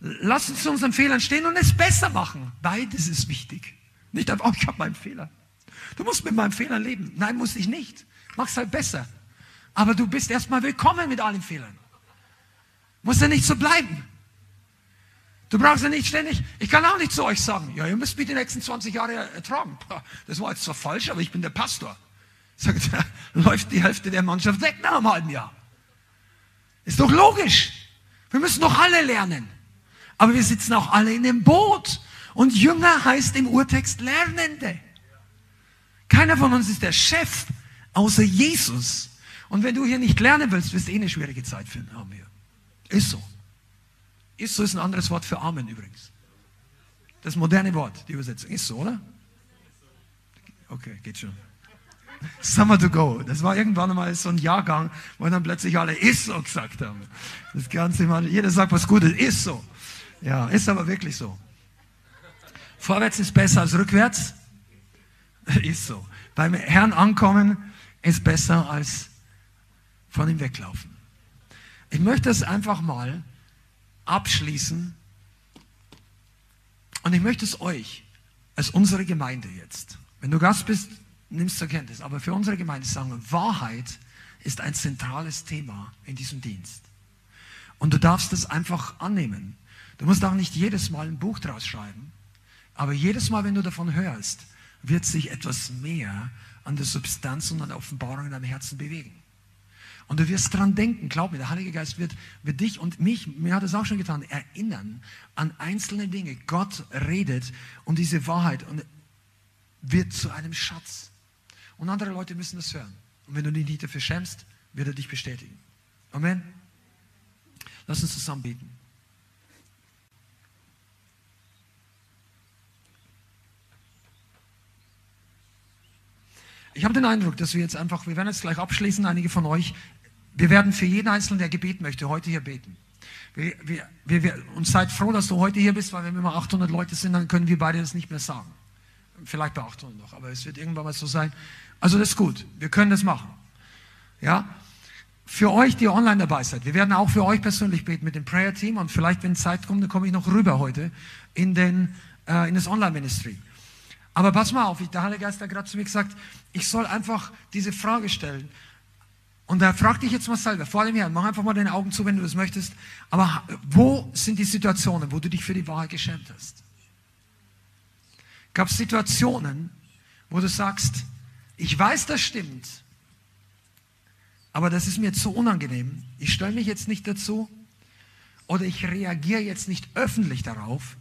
Lass uns zu unseren Fehlern stehen und es besser machen. Beides ist wichtig. Nicht einfach, oh, ich habe meinen Fehler. Du musst mit meinem Fehler leben. Nein, muss ich nicht. Mach's halt besser. Aber du bist erstmal willkommen mit allen Fehlern. Muss ja nicht so bleiben. Du brauchst ja nicht ständig, ich kann auch nicht zu euch sagen, ja, ihr müsst mich die nächsten 20 Jahre ertragen. Das war jetzt zwar falsch, aber ich bin der Pastor. Sagt, da läuft die Hälfte der Mannschaft weg nach einem halben Jahr. Ist doch logisch. Wir müssen doch alle lernen. Aber wir sitzen auch alle in dem Boot. Und Jünger heißt im Urtext Lernende. Keiner von uns ist der Chef, außer Jesus. Und wenn du hier nicht lernen willst, wirst du eh eine schwierige Zeit finden, haben wir. Ist so. Ist so ist ein anderes Wort für Amen übrigens. Das moderne Wort, die Übersetzung. Ist so, oder? Okay, geht schon. Summer to go. Das war irgendwann mal so ein Jahrgang, wo dann plötzlich alle ist so gesagt haben. Das Ganze mal, jeder sagt was Gutes, ist so. Ja, ist aber wirklich so. Vorwärts ist besser als rückwärts. Ist so. Beim Herrn ankommen ist besser als von ihm weglaufen. Ich möchte es einfach mal abschließen und ich möchte es euch als unsere Gemeinde jetzt, wenn du Gast bist, nimmst zur Kenntnis, aber für unsere Gemeinde sagen, Wahrheit ist ein zentrales Thema in diesem Dienst. Und du darfst es einfach annehmen. Du musst auch nicht jedes Mal ein Buch draus schreiben, aber jedes Mal, wenn du davon hörst, wird sich etwas mehr an der Substanz und an der Offenbarung in deinem Herzen bewegen. Und du wirst dran denken, glaub mir, der Heilige Geist wird, wird dich und mich, mir hat es auch schon getan, erinnern an einzelne Dinge. Gott redet und diese Wahrheit und wird zu einem Schatz. Und andere Leute müssen das hören. Und wenn du dich nicht dafür schämst, wird er dich bestätigen. Amen. Lass uns zusammen beten. Ich habe den Eindruck, dass wir jetzt einfach, wir werden jetzt gleich abschließen, einige von euch, wir werden für jeden Einzelnen, der Gebet möchte, heute hier beten. Wir, wir, wir, und seid froh, dass du heute hier bist, weil wenn wir mal 800 Leute sind, dann können wir beide das nicht mehr sagen. Vielleicht bei 800 noch, aber es wird irgendwann mal so sein. Also das ist gut, wir können das machen. Ja, für euch, die online dabei seid, wir werden auch für euch persönlich beten mit dem Prayer Team und vielleicht, wenn Zeit kommt, dann komme ich noch rüber heute in, den, äh, in das Online-Ministry. Aber pass mal auf, der Heilige Geist hat gerade zu mir gesagt, ich soll einfach diese Frage stellen. Und da frag dich jetzt mal selber, vor dem Herrn, mach einfach mal deine Augen zu, wenn du das möchtest. Aber wo sind die Situationen, wo du dich für die Wahrheit geschämt hast? Gab es Situationen, wo du sagst, ich weiß, das stimmt, aber das ist mir zu unangenehm. Ich stelle mich jetzt nicht dazu oder ich reagiere jetzt nicht öffentlich darauf,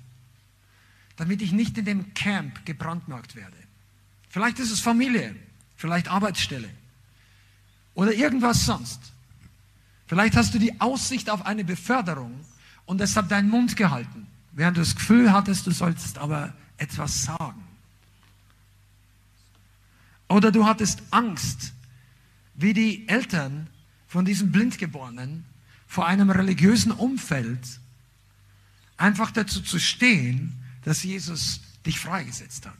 damit ich nicht in dem Camp gebrandmarkt werde. Vielleicht ist es Familie, vielleicht Arbeitsstelle oder irgendwas sonst. Vielleicht hast du die Aussicht auf eine Beförderung und deshalb deinen Mund gehalten, während du das Gefühl hattest, du sollst aber etwas sagen. Oder du hattest Angst, wie die Eltern von diesem Blindgeborenen vor einem religiösen Umfeld einfach dazu zu stehen, dass Jesus dich freigesetzt hat.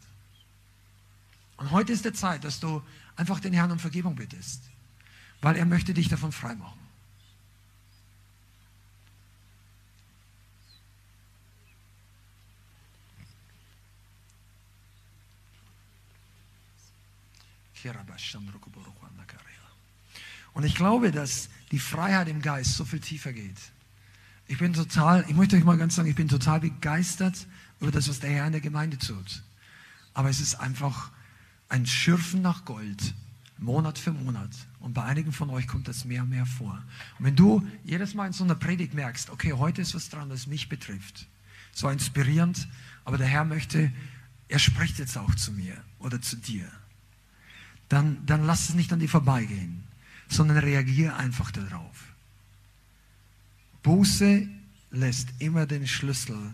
Und heute ist der Zeit, dass du einfach den Herrn um Vergebung bittest, weil er möchte dich davon freimachen. Und ich glaube, dass die Freiheit im Geist so viel tiefer geht. Ich bin total, ich möchte euch mal ganz sagen, ich bin total begeistert über das, was der Herr in der Gemeinde tut. Aber es ist einfach ein Schürfen nach Gold, Monat für Monat. Und bei einigen von euch kommt das mehr und mehr vor. Und wenn du jedes Mal in so einer Predigt merkst, okay, heute ist was dran, das mich betrifft, so inspirierend, aber der Herr möchte, er spricht jetzt auch zu mir oder zu dir, dann, dann lass es nicht an dir vorbeigehen, sondern reagiere einfach darauf. Buße lässt immer den Schlüssel